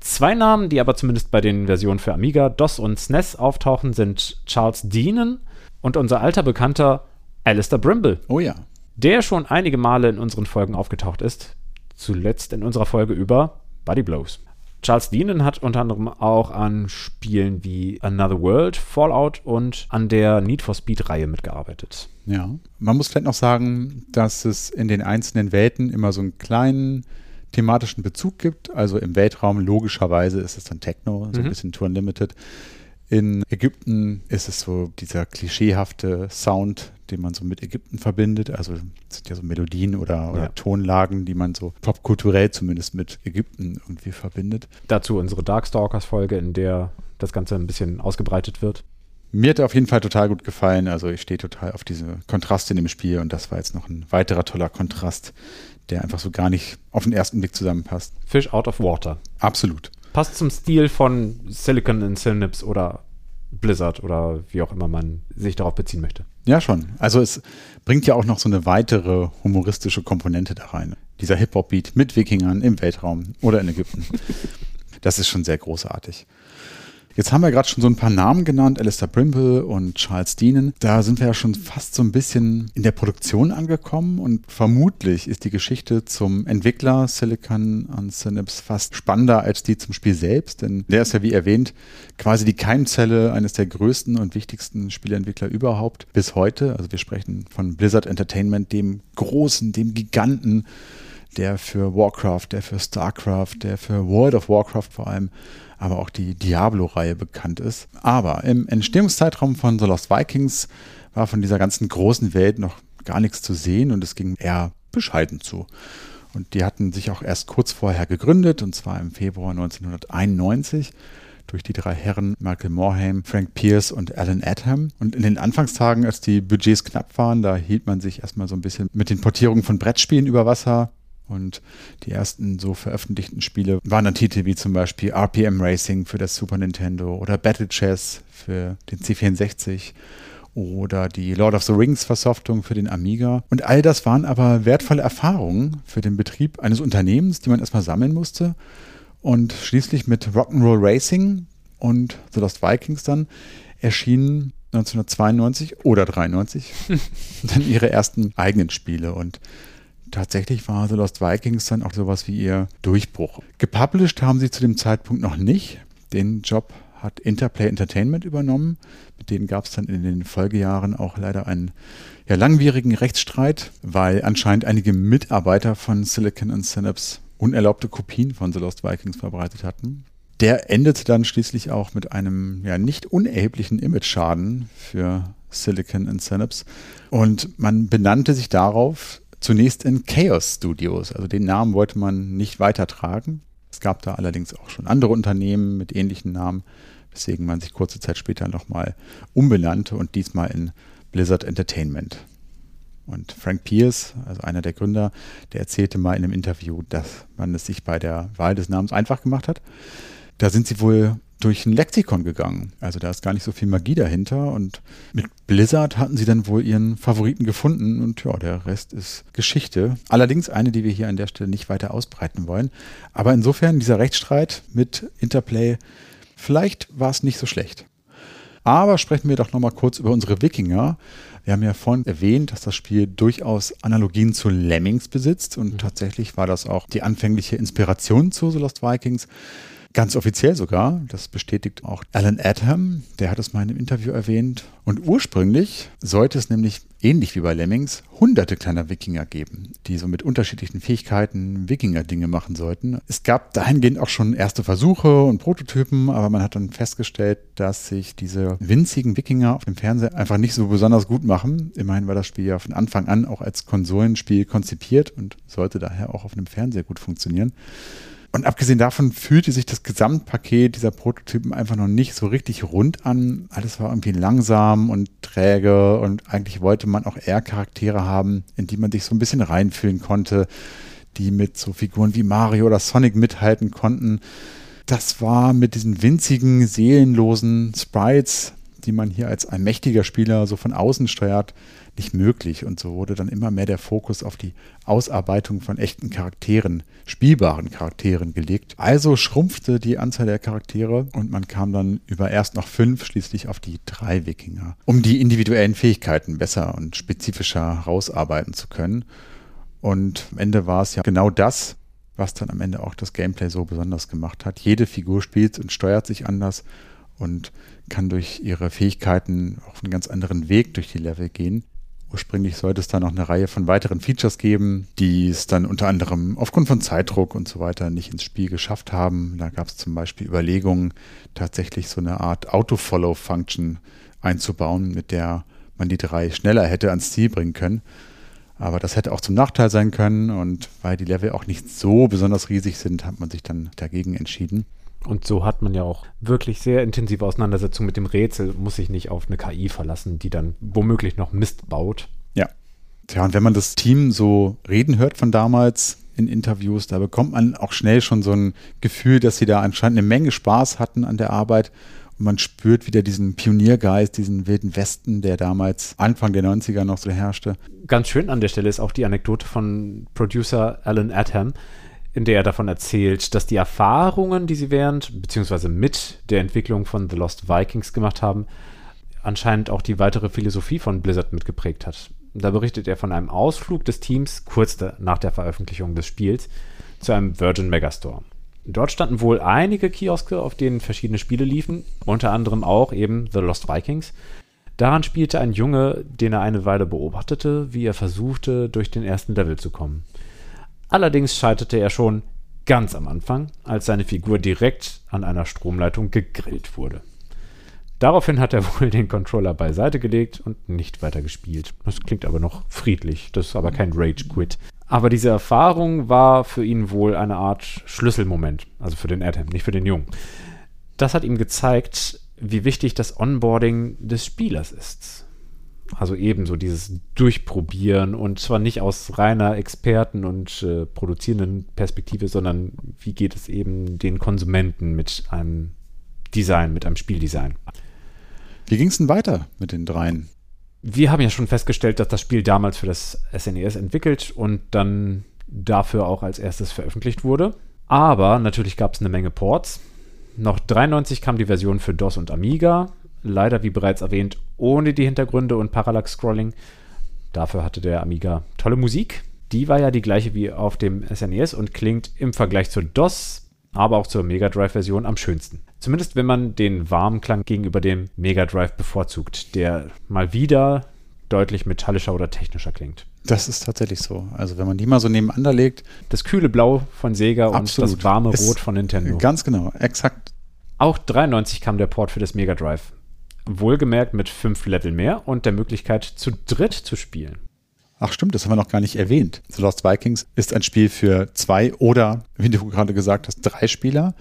Speaker 1: Zwei Namen, die aber zumindest bei den Versionen für Amiga, DOS und SNES auftauchen, sind Charles Deanen und unser alter Bekannter Alistair Brimble.
Speaker 2: Oh ja
Speaker 1: der schon einige Male in unseren Folgen aufgetaucht ist. Zuletzt in unserer Folge über Body Blows. Charles Deanan hat unter anderem auch an Spielen wie Another World, Fallout und an der Need for Speed-Reihe mitgearbeitet.
Speaker 2: Ja, man muss vielleicht noch sagen, dass es in den einzelnen Welten immer so einen kleinen thematischen Bezug gibt. Also im Weltraum logischerweise ist es dann Techno, so ein
Speaker 1: Mhm.
Speaker 2: bisschen Tour Unlimited. In Ägypten ist es so dieser klischeehafte Sound, den man so mit Ägypten verbindet. Also sind ja so Melodien oder, oder
Speaker 1: Ja.
Speaker 2: Tonlagen, die man so popkulturell zumindest mit Ägypten irgendwie verbindet.
Speaker 1: Dazu unsere Darkstalkers-Folge, in der das Ganze ein bisschen ausgebreitet wird.
Speaker 2: Mir hat er auf jeden Fall total gut gefallen. Also ich stehe total auf diese Kontraste in dem Spiel und das war jetzt noch ein weiterer toller Kontrast, der einfach so gar nicht auf den ersten Blick zusammenpasst.
Speaker 1: Fish out of water.
Speaker 2: Absolut.
Speaker 1: Passt zum Stil von Silicon and Synapse oder Blizzard oder wie auch immer man sich darauf beziehen möchte.
Speaker 2: Ja, schon. Also es bringt ja auch noch so eine weitere humoristische Komponente da rein. Dieser Hip-Hop-Beat mit Wikingern im Weltraum oder in Ägypten. Das ist schon sehr großartig. Jetzt haben wir gerade schon so ein paar Namen genannt, Alistair Brimble und Charles Deanan. Da sind wir ja schon fast so ein bisschen in der Produktion angekommen und vermutlich ist die Geschichte zum Entwickler Silicon und Synapse fast spannender als die zum Spiel selbst, denn der ist ja wie erwähnt quasi die Keimzelle eines der größten und wichtigsten Spieleentwickler überhaupt bis heute. Also wir sprechen von Blizzard Entertainment, dem großen, dem Giganten, der für Warcraft, der für Starcraft, der für World of Warcraft vor allem, aber auch die Diablo-Reihe bekannt ist. Aber im Entstehungszeitraum von The Lost Vikings war von dieser ganzen großen Welt noch gar nichts zu sehen und es ging eher bescheiden zu. Und die hatten sich auch erst kurz vorher gegründet, und zwar im Februar 1991 durch die drei Herren Michael Morhaime, Frank Pierce und Alan Adham. Und in den Anfangstagen, als die Budgets knapp waren, da hielt man sich erstmal so ein bisschen mit den Portierungen von Brettspielen über Wasser. Und die ersten so veröffentlichten Spiele waren dann Titel wie zum Beispiel RPM Racing für das Super Nintendo oder Battle Chess für den C64 oder die Lord of the Rings Versoftung für den Amiga. Und all das waren aber wertvolle Erfahrungen für den Betrieb eines Unternehmens, die man erstmal sammeln musste. Und schließlich mit Rock'n'Roll Racing und The Lost Vikings dann erschienen 1992 oder 93 dann ihre ersten eigenen Spiele. Und tatsächlich war The Lost Vikings dann auch sowas wie ihr Durchbruch. Gepublished haben sie zu dem Zeitpunkt noch nicht. Den Job hat Interplay Entertainment übernommen. Mit denen gab es dann in den Folgejahren auch leider einen ja, langwierigen Rechtsstreit, weil anscheinend einige Mitarbeiter von Silicon and Synapse unerlaubte Kopien von The Lost Vikings verbreitet hatten. Der endete dann schließlich auch mit einem ja nicht unerheblichen Image-Schaden für Silicon and Synapse. Und man benannte sich darauf zunächst in Chaos Studios. Also den Namen wollte man nicht weitertragen. Es gab da allerdings auch schon andere Unternehmen mit ähnlichen Namen, weswegen man sich kurze Zeit später nochmal umbenannte und diesmal in Blizzard Entertainment. Und Frank Pierce, also einer der Gründer, der erzählte mal in einem Interview, dass man es sich bei der Wahl des Namens einfach gemacht hat. Da sind sie wohl durch ein Lexikon gegangen. Also da ist gar nicht so viel Magie dahinter. Und mit Blizzard hatten sie dann wohl ihren Favoriten gefunden. Und ja, der Rest ist Geschichte. Allerdings eine, die wir hier an der Stelle nicht weiter ausbreiten wollen. Aber insofern dieser Rechtsstreit mit Interplay, vielleicht war es nicht so schlecht. Aber sprechen wir doch nochmal kurz über unsere Wikinger. Wir haben ja vorhin erwähnt, dass das Spiel durchaus Analogien zu Lemmings besitzt und tatsächlich war das auch die anfängliche Inspiration zu The Lost Vikings. Ganz offiziell sogar, das bestätigt auch Alan Adham, der hat es mal in einem Interview erwähnt. Und ursprünglich sollte es nämlich, ähnlich wie bei Lemmings, hunderte kleiner Wikinger geben, die so mit unterschiedlichen Fähigkeiten Wikinger-Dinge machen sollten. Es gab dahingehend auch schon erste Versuche und Prototypen, aber man hat dann festgestellt, dass sich diese winzigen Wikinger auf dem Fernseher einfach nicht so besonders gut machen. Immerhin war das Spiel ja von Anfang an auch als Konsolenspiel konzipiert und sollte daher auch auf einem Fernseher gut funktionieren. Und abgesehen davon fühlte sich das Gesamtpaket dieser Prototypen einfach noch nicht so richtig rund an. Alles war irgendwie langsam und träge und eigentlich wollte man auch eher Charaktere haben, in die man sich so ein bisschen reinfühlen konnte, die mit so Figuren wie Mario oder Sonic mithalten konnten. Das war mit diesen winzigen, seelenlosen Sprites, die man hier als ein mächtiger Spieler so von außen steuert, nicht möglich. Und so wurde dann immer mehr der Fokus auf die Ausarbeitung von echten Charakteren, spielbaren Charakteren gelegt. Also schrumpfte die Anzahl der Charaktere und man kam dann über erst noch fünf schließlich auf die drei Wikinger, um die individuellen Fähigkeiten besser und spezifischer herausarbeiten zu können. Und am Ende war es ja genau das, was dann am Ende auch das Gameplay so besonders gemacht hat. Jede Figur spielt und steuert sich anders und kann durch ihre Fähigkeiten auf einen ganz anderen Weg durch die Level gehen. Ursprünglich sollte es da noch eine Reihe von weiteren Features geben, die es dann unter anderem aufgrund von Zeitdruck und so weiter nicht ins Spiel geschafft haben. Da gab es zum Beispiel Überlegungen, tatsächlich so eine Art Auto-Follow-Function einzubauen, mit der man die drei schneller hätte ans Ziel bringen können. Aber das hätte auch zum Nachteil sein können und weil die Level auch nicht so besonders riesig sind, hat man sich dann dagegen entschieden.
Speaker 1: Und so hat man ja auch wirklich sehr intensive Auseinandersetzungen mit dem Rätsel, muss sich nicht auf eine KI verlassen, die dann womöglich noch Mist baut.
Speaker 2: Ja. Tja, und wenn man das Team so reden hört von damals in Interviews, da bekommt man auch schnell schon so ein Gefühl, dass sie da anscheinend eine Menge Spaß hatten an der Arbeit und man spürt wieder diesen Pioniergeist, diesen wilden Westen, der damals Anfang der 90er noch so herrschte.
Speaker 1: Ganz schön an der Stelle ist auch die Anekdote von Producer Alan Adham, in der er davon erzählt, dass die Erfahrungen, die sie während bzw. mit der Entwicklung von The Lost Vikings gemacht haben, anscheinend auch die weitere Philosophie von Blizzard mitgeprägt hat. Da berichtet er von einem Ausflug des Teams kurz nach der Veröffentlichung des Spiels zu einem Virgin Megastore. Dort standen wohl einige Kioske, auf denen verschiedene Spiele liefen, unter anderem auch eben The Lost Vikings. Daran spielte ein Junge, den er eine Weile beobachtete, wie er versuchte, durch den ersten Level zu kommen. Allerdings scheiterte er schon ganz am Anfang, als seine Figur direkt an einer Stromleitung gegrillt wurde. Daraufhin hat er wohl den Controller beiseite gelegt und nicht weiter gespielt. Das klingt aber noch friedlich, das ist aber kein Rage-Quit. Aber diese Erfahrung war für ihn wohl eine Art Schlüsselmoment, also für den Adam, nicht für den Jungen. Das hat ihm gezeigt, wie wichtig das Onboarding des Spielers ist. Also ebenso dieses Durchprobieren und zwar nicht aus reiner Experten- und äh, produzierenden Perspektive, sondern wie geht es eben den Konsumenten mit einem Design, mit einem Spieldesign.
Speaker 2: Wie ging es denn weiter mit den dreien?
Speaker 1: wir haben ja schon festgestellt, dass das Spiel damals für das SNES e entwickelt und dann dafür auch als erstes veröffentlicht wurde. Aber natürlich gab es eine Menge Ports. Noch 93 kam die Version für DOS und Amiga. Leider, wie bereits erwähnt, ohne die Hintergründe und Parallax-Scrolling. Dafür hatte der Amiga tolle Musik. Die war ja die gleiche wie auf dem SNES e und klingt im Vergleich zur DOS, aber auch zur Mega Drive-Version am schönsten. Zumindest wenn man den warmen Klang gegenüber dem Mega Drive bevorzugt, der mal wieder deutlich metallischer oder technischer klingt.
Speaker 2: Das ist tatsächlich so. Also wenn man die mal so nebeneinander legt.
Speaker 1: Das kühle Blau von Sega absolut. und das warme ist Rot von Nintendo.
Speaker 2: Ganz genau, exakt.
Speaker 1: Auch 93 kam der Port für das Mega Drive. Wohlgemerkt mit fünf Level mehr und der Möglichkeit, zu dritt zu spielen.
Speaker 2: Ach stimmt, das haben wir noch gar nicht erwähnt. The Lost Vikings ist ein Spiel für zwei oder, wie du gerade gesagt hast, drei Spieler.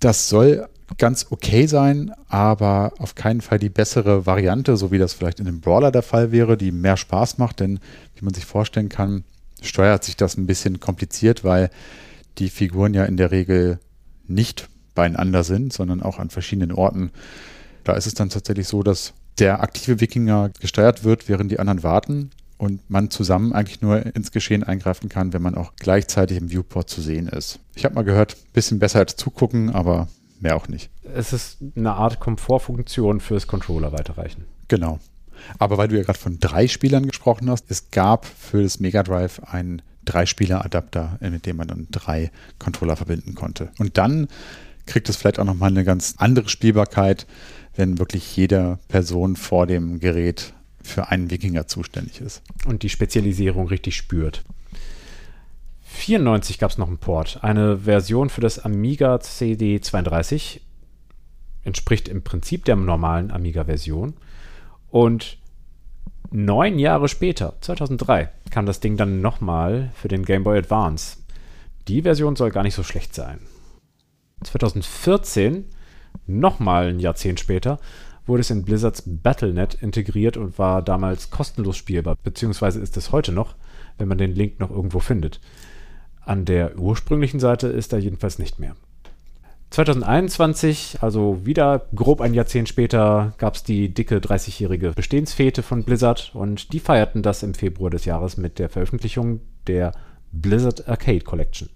Speaker 2: Das soll ganz okay sein, aber auf keinen Fall die bessere Variante, so wie das vielleicht in einem Brawler der Fall wäre, die mehr Spaß macht, denn wie man sich vorstellen kann, steuert sich das ein bisschen kompliziert, weil die Figuren ja in der Regel nicht beieinander sind, sondern auch an verschiedenen Orten. Da ist es dann tatsächlich so, dass der aktive Wikinger gesteuert wird, während die anderen warten und man zusammen eigentlich nur ins Geschehen eingreifen kann, wenn man auch gleichzeitig im Viewport zu sehen ist. Ich habe mal gehört, bisschen besser als zugucken, aber mehr auch nicht.
Speaker 1: Es ist eine Art Komfortfunktion fürs Controller weiterreichen.
Speaker 2: Genau. Aber weil du ja gerade von drei Spielern gesprochen hast, es gab für das Mega Drive einen Drei-Spieler-Adapter, mit dem man dann drei Controller verbinden konnte. Und dann kriegt es vielleicht auch nochmal eine ganz andere Spielbarkeit, wenn wirklich jede Person vor dem Gerät für einen Wikinger zuständig ist.
Speaker 1: Und die Spezialisierung richtig spürt. 94 gab es noch einen Port. Eine Version für das Amiga CD32 entspricht im Prinzip der normalen Amiga-Version. Und neun Jahre später, 2003, kam das Ding dann nochmal für den Game Boy Advance. Die Version soll gar nicht so schlecht sein. 2014, nochmal ein Jahrzehnt später, wurde es in Blizzards Battlenet integriert und war damals kostenlos spielbar, beziehungsweise ist es heute noch, wenn man den Link noch irgendwo findet. An der ursprünglichen Seite ist er jedenfalls nicht mehr. 2021, also wieder grob ein Jahrzehnt später, gab es die dicke 30-jährige Bestehensfete von Blizzard und die feierten das im Februar des Jahres mit der Veröffentlichung der Blizzard Arcade Collection.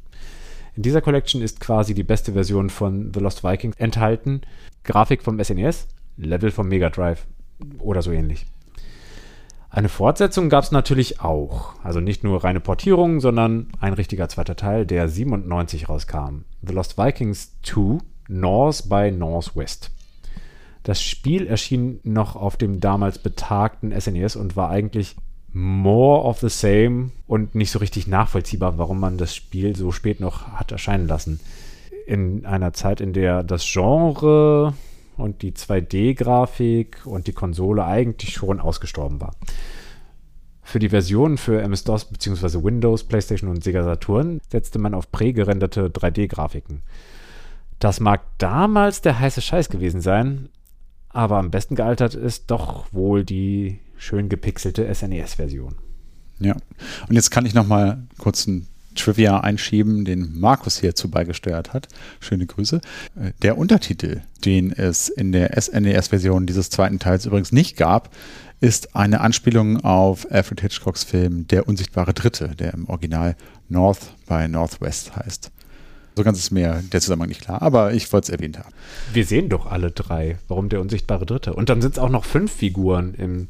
Speaker 1: In dieser Collection ist quasi die beste Version von The Lost Vikings enthalten. Grafik vom SNES, e Level vom Mega Drive oder so ähnlich. Eine Fortsetzung gab es natürlich auch. Also nicht nur reine Portierungen, sondern ein richtiger zweiter Teil, der 97 rauskam. The Lost Vikings 2 North by Northwest. Das Spiel erschien noch auf dem damals betagten SNES e und war eigentlich more of the same und nicht so richtig nachvollziehbar, warum man das Spiel so spät noch hat erscheinen lassen. In einer Zeit, in der das Genre und die 2D-Grafik und die Konsole eigentlich schon ausgestorben war. Für die Versionen für MS-DOS bzw. Windows, PlayStation und Sega Saturn setzte man auf prägerenderte 3D-Grafiken. Das mag damals der heiße Scheiß gewesen sein, aber am besten gealtert ist doch wohl die schön gepixelte SNES-Version.
Speaker 2: Ja, und jetzt kann ich noch mal kurz ein Trivia einschieben, den Markus hierzu beigesteuert hat. Schöne Grüße. Äh, der Untertitel, den es in der SNES-Version dieses zweiten Teils übrigens nicht gab, ist eine Anspielung auf Alfred Hitchcocks Film Der unsichtbare Dritte, der im Original North by Northwest heißt. So ganz ist mir der Zusammenhang nicht klar, aber ich wollte es erwähnt haben.
Speaker 1: Wir sehen doch alle drei. Warum der unsichtbare Dritte? Und dann sind es auch noch fünf Figuren im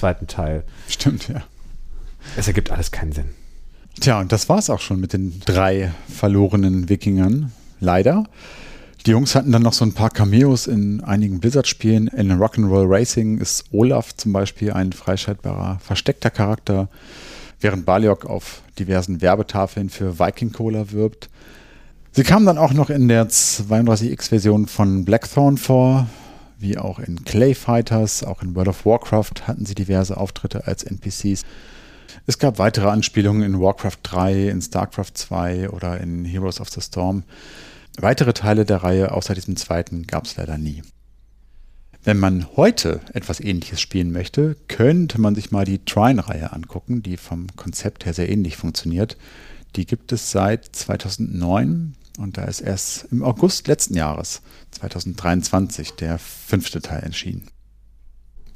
Speaker 1: zweiten Teil.
Speaker 2: Stimmt, ja.
Speaker 1: Es ergibt alles keinen Sinn.
Speaker 2: Tja, und das war es auch schon mit den drei verlorenen Wikingern. Leider. Die Jungs hatten dann noch so ein paar Cameos in einigen Blizzard-Spielen. In Rock'n'Roll Racing ist Olaf zum Beispiel ein freischaltbarer, versteckter Charakter, während Baliok auf diversen Werbetafeln für Viking Cola wirbt. Sie kamen dann auch noch in der 32X-Version von Blackthorn vor, wie auch in Clay Fighters, auch in World of Warcraft hatten sie diverse Auftritte als NPCs. Es gab weitere Anspielungen in Warcraft 3, in StarCraft 2 oder in Heroes of the Storm. Weitere Teile der Reihe außer diesem zweiten gab es leider nie. Wenn man heute etwas ähnliches spielen möchte, könnte man sich mal die Trine-Reihe angucken, die vom Konzept her sehr ähnlich funktioniert. Die gibt es seit 2009 und da ist erst im August letzten Jahres, 2023, der fünfte Teil erschienen.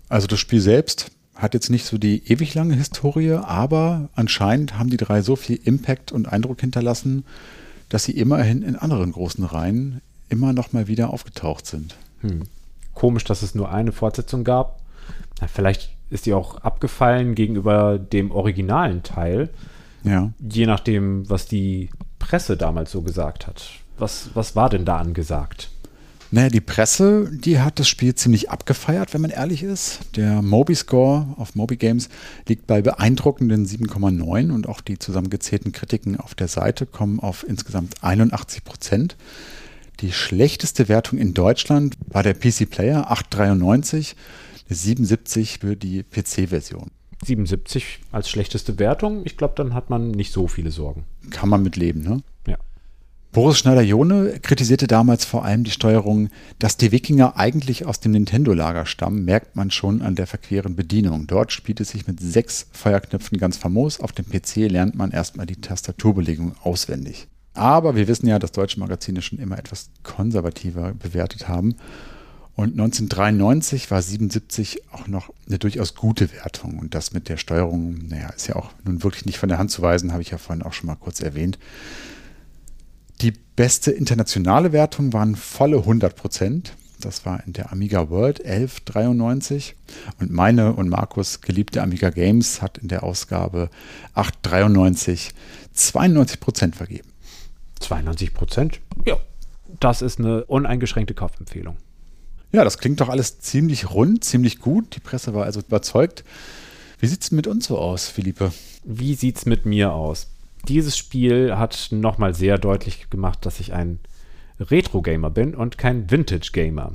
Speaker 2: Also das Spiel selbst hat jetzt nicht so die ewig lange Historie, aber anscheinend haben die drei so viel Impact und Eindruck hinterlassen, dass sie immerhin in anderen großen Reihen immer noch mal wieder aufgetaucht sind. Hm.
Speaker 1: Komisch, dass es nur eine Fortsetzung gab. Na, vielleicht ist die auch abgefallen gegenüber dem originalen Teil. Ja. Je nachdem, was die Presse damals so gesagt hat. Was, was war denn da angesagt?
Speaker 2: Naja, die Presse, die hat das Spiel ziemlich abgefeiert, wenn man ehrlich ist. Der Mobi-Score auf Mobi Games liegt bei beeindruckenden 7,9 und auch die zusammengezählten Kritiken auf der Seite kommen auf insgesamt 81 Prozent. Die schlechteste Wertung in Deutschland war der PC Player 893, 77 für die PC-Version.
Speaker 1: 77 als schlechteste Wertung. Ich glaube, dann hat man nicht so viele Sorgen.
Speaker 2: Kann man mit leben, ne?
Speaker 1: Ja.
Speaker 2: Boris Schneider-Jone kritisierte damals vor allem die Steuerung, dass die Wikinger eigentlich aus dem Nintendo-Lager stammen, merkt man schon an der verqueren Bedienung. Dort spielt es sich mit sechs Feuerknöpfen ganz famos. Auf dem PC lernt man erstmal die Tastaturbelegung auswendig. Aber wir wissen ja, dass deutsche Magazine schon immer etwas konservativer bewertet haben. Und 1993 war 77 auch noch eine durchaus gute Wertung. Und das mit der Steuerung, naja, ist ja auch nun wirklich nicht von der Hand zu weisen, habe ich ja vorhin auch schon mal kurz erwähnt. Die beste internationale Wertung waren volle 100 Prozent. Das war in der Amiga World 1193. Und meine und Markus geliebte Amiga Games hat in der Ausgabe 893 92 Prozent vergeben.
Speaker 1: 92 Prozent? Ja, das ist eine uneingeschränkte Kaufempfehlung.
Speaker 2: Ja, das klingt doch alles ziemlich rund, ziemlich gut. Die Presse war also überzeugt. Wie sieht es mit uns so aus, Philippe?
Speaker 1: Wie sieht es mit mir aus? Dieses Spiel hat nochmal sehr deutlich gemacht, dass ich ein Retro-Gamer bin und kein Vintage-Gamer.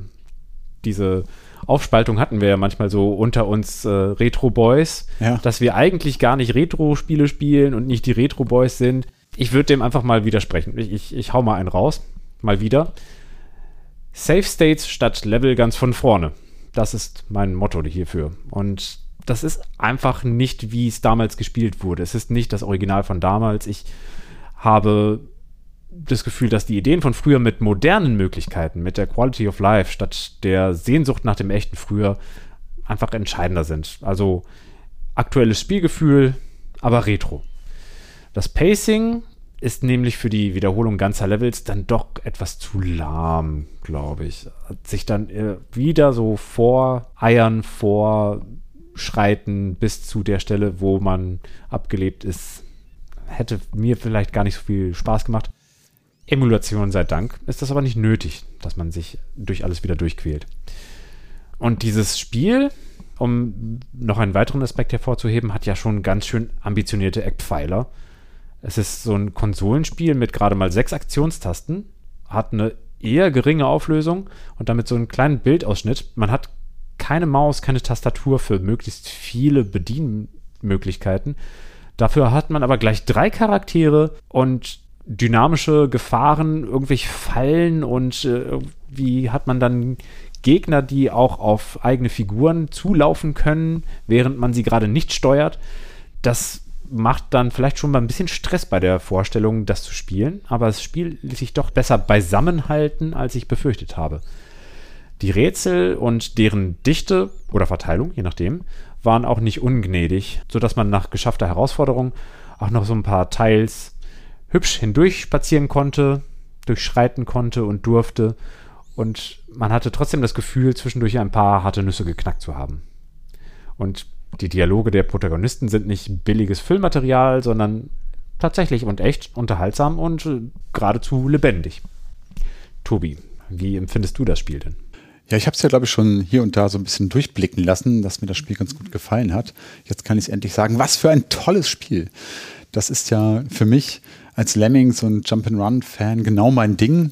Speaker 1: Diese Aufspaltung hatten wir ja manchmal so unter uns äh, Retro-Boys, ja. dass wir eigentlich gar nicht Retro-Spiele spielen und nicht die Retro-Boys sind. Ich würde dem einfach mal widersprechen. Ich, ich, ich hau mal einen raus. Mal wieder. Safe States statt Level ganz von vorne. Das ist mein Motto hierfür. Und das ist einfach nicht, wie es damals gespielt wurde. Es ist nicht das Original von damals. Ich habe das Gefühl, dass die Ideen von früher mit modernen Möglichkeiten, mit der Quality of Life statt der Sehnsucht nach dem echten früher einfach entscheidender sind. Also aktuelles Spielgefühl, aber retro. Das Pacing ist nämlich für die Wiederholung ganzer Levels dann doch etwas zu lahm, glaube ich. Hat sich dann äh, wieder so vor Eiern, vor durchschreiten bis zu der Stelle, wo man abgelebt ist, hätte mir vielleicht gar nicht so viel Spaß gemacht. Emulation sei Dank ist das aber nicht nötig, dass man sich durch alles wieder durchquält. Und dieses Spiel, um noch einen weiteren Aspekt hervorzuheben, hat ja schon ganz schön ambitionierte Eckpfeiler. Es ist so ein Konsolenspiel mit gerade mal sechs Aktionstasten, hat eine eher geringe Auflösung und damit so einen kleinen Bildausschnitt. Man hat keine Maus, keine Tastatur für möglichst viele Bedienmöglichkeiten. Dafür hat man aber gleich drei Charaktere und dynamische Gefahren, irgendwelche Fallen und äh, wie hat man dann Gegner, die auch auf eigene Figuren zulaufen können, während man sie gerade nicht steuert. Das macht dann vielleicht schon mal ein bisschen Stress bei der Vorstellung, das zu spielen, aber das Spiel ließ sich doch besser beisammenhalten, als ich befürchtet habe. Die Rätsel und deren Dichte oder Verteilung, je nachdem, waren auch nicht ungnädig, sodass man nach geschaffter Herausforderung auch noch so ein paar Teils hübsch hindurch spazieren konnte, durchschreiten konnte und durfte. Und man hatte trotzdem das Gefühl, zwischendurch ein paar harte Nüsse geknackt zu haben. Und die Dialoge der Protagonisten sind nicht billiges Füllmaterial, sondern tatsächlich und echt unterhaltsam und äh, geradezu lebendig. Tobi, wie empfindest du das Spiel denn?
Speaker 2: Ja, ich habe es ja, glaube ich, schon hier und da so ein bisschen durchblicken lassen, dass mir das Spiel ganz gut gefallen hat. Jetzt kann ich es endlich sagen, was für ein tolles Spiel. Das ist ja für mich als Lemmings und Jump'n'Run-Fan genau mein Ding.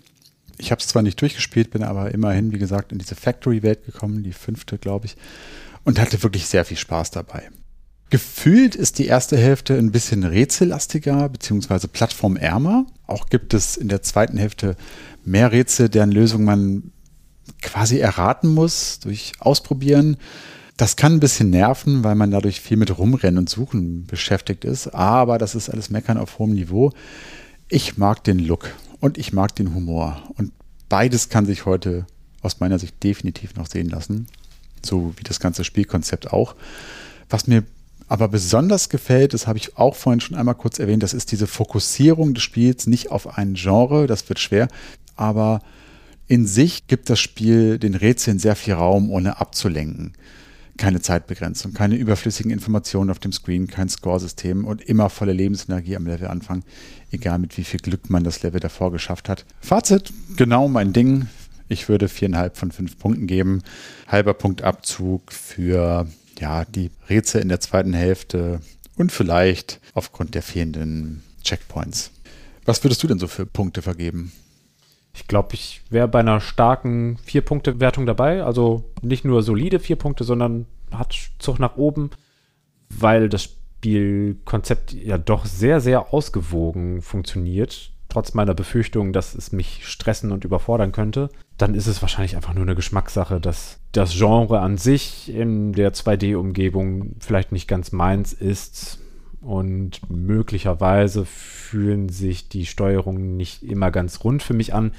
Speaker 2: Ich habe es zwar nicht durchgespielt, bin aber immerhin, wie gesagt, in diese Factory-Welt gekommen, die fünfte, glaube ich, und hatte wirklich sehr viel Spaß dabei. Gefühlt ist die erste Hälfte ein bisschen rätsellastiger bzw. plattformärmer. Auch gibt es in der zweiten Hälfte mehr Rätsel, deren Lösung man quasi erraten muss durch Ausprobieren. Das kann ein bisschen nerven, weil man dadurch viel mit Rumrennen und Suchen beschäftigt ist. Aber das ist alles Meckern auf hohem Niveau. Ich mag den Look und ich mag den Humor. Und beides kann sich heute aus meiner Sicht definitiv noch sehen lassen. So wie das ganze Spielkonzept auch. Was mir aber besonders gefällt, das habe ich auch vorhin schon einmal kurz erwähnt, das ist diese Fokussierung des Spiels nicht auf ein Genre, das wird schwer, aber in sich gibt das Spiel den Rätseln sehr viel Raum, ohne abzulenken. Keine Zeitbegrenzung, keine überflüssigen Informationen auf dem Screen, kein Scoresystem und immer volle Lebensenergie am Levelanfang, egal mit wie viel Glück man das Level davor geschafft hat. Fazit, genau mein Ding. Ich würde viereinhalb von fünf Punkten geben. Halber Punktabzug für ja, die Rätsel in der zweiten Hälfte und vielleicht aufgrund der fehlenden Checkpoints. Was würdest du denn so für Punkte vergeben?
Speaker 1: Ich glaube, ich wäre bei einer starken Vier-Punkte-Wertung dabei. Also nicht nur solide vier Punkte, sondern hat Zug nach oben, weil das Spielkonzept ja doch sehr, sehr ausgewogen funktioniert. Trotz meiner Befürchtung, dass es mich stressen und überfordern könnte, dann ist es wahrscheinlich einfach nur eine Geschmackssache, dass das Genre an sich in der 2D-Umgebung vielleicht nicht ganz meins ist und möglicherweise fühlen sich die Steuerungen nicht immer ganz rund für mich an,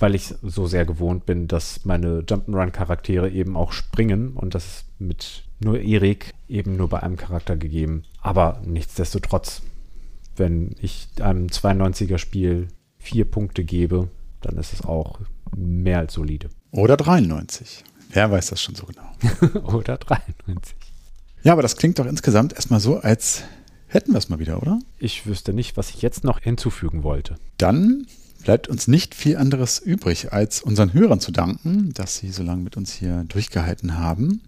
Speaker 1: weil ich so sehr gewohnt bin, dass meine Jump'n'Run-Charaktere eben auch springen und das ist mit nur Erik eben nur bei einem Charakter gegeben. Aber nichtsdestotrotz, wenn ich einem 92er Spiel vier Punkte gebe, dann ist es auch mehr als solide.
Speaker 2: Oder 93. Wer weiß das schon so genau?
Speaker 1: Oder 93.
Speaker 2: Ja, aber das klingt doch insgesamt erstmal so, als hätten wir es mal wieder, oder?
Speaker 1: Ich wüsste nicht, was ich jetzt noch hinzufügen wollte.
Speaker 2: Dann bleibt uns nicht viel anderes übrig, als unseren Hörern zu danken, dass sie so lange mit uns hier durchgehalten haben.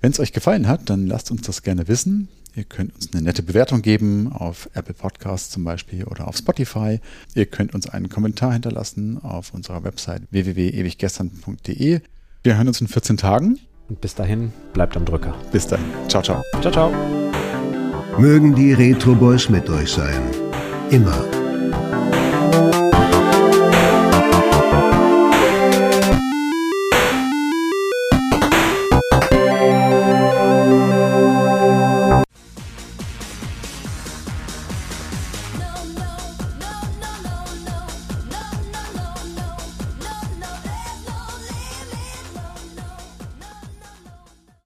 Speaker 2: Wenn es euch gefallen hat, dann lasst uns das gerne wissen. Ihr könnt uns eine nette Bewertung geben auf Apple Podcasts zum Beispiel oder auf Spotify. Ihr könnt uns einen Kommentar hinterlassen auf unserer Website www.ewiggestern.de. Wir hören uns in 14 Tagen.
Speaker 1: Und bis dahin, bleibt am Drücker.
Speaker 2: Bis dann. Ciao, ciao.
Speaker 1: Ciao, ciao.
Speaker 3: Mögen die Retro Boys mit euch sein. Immer.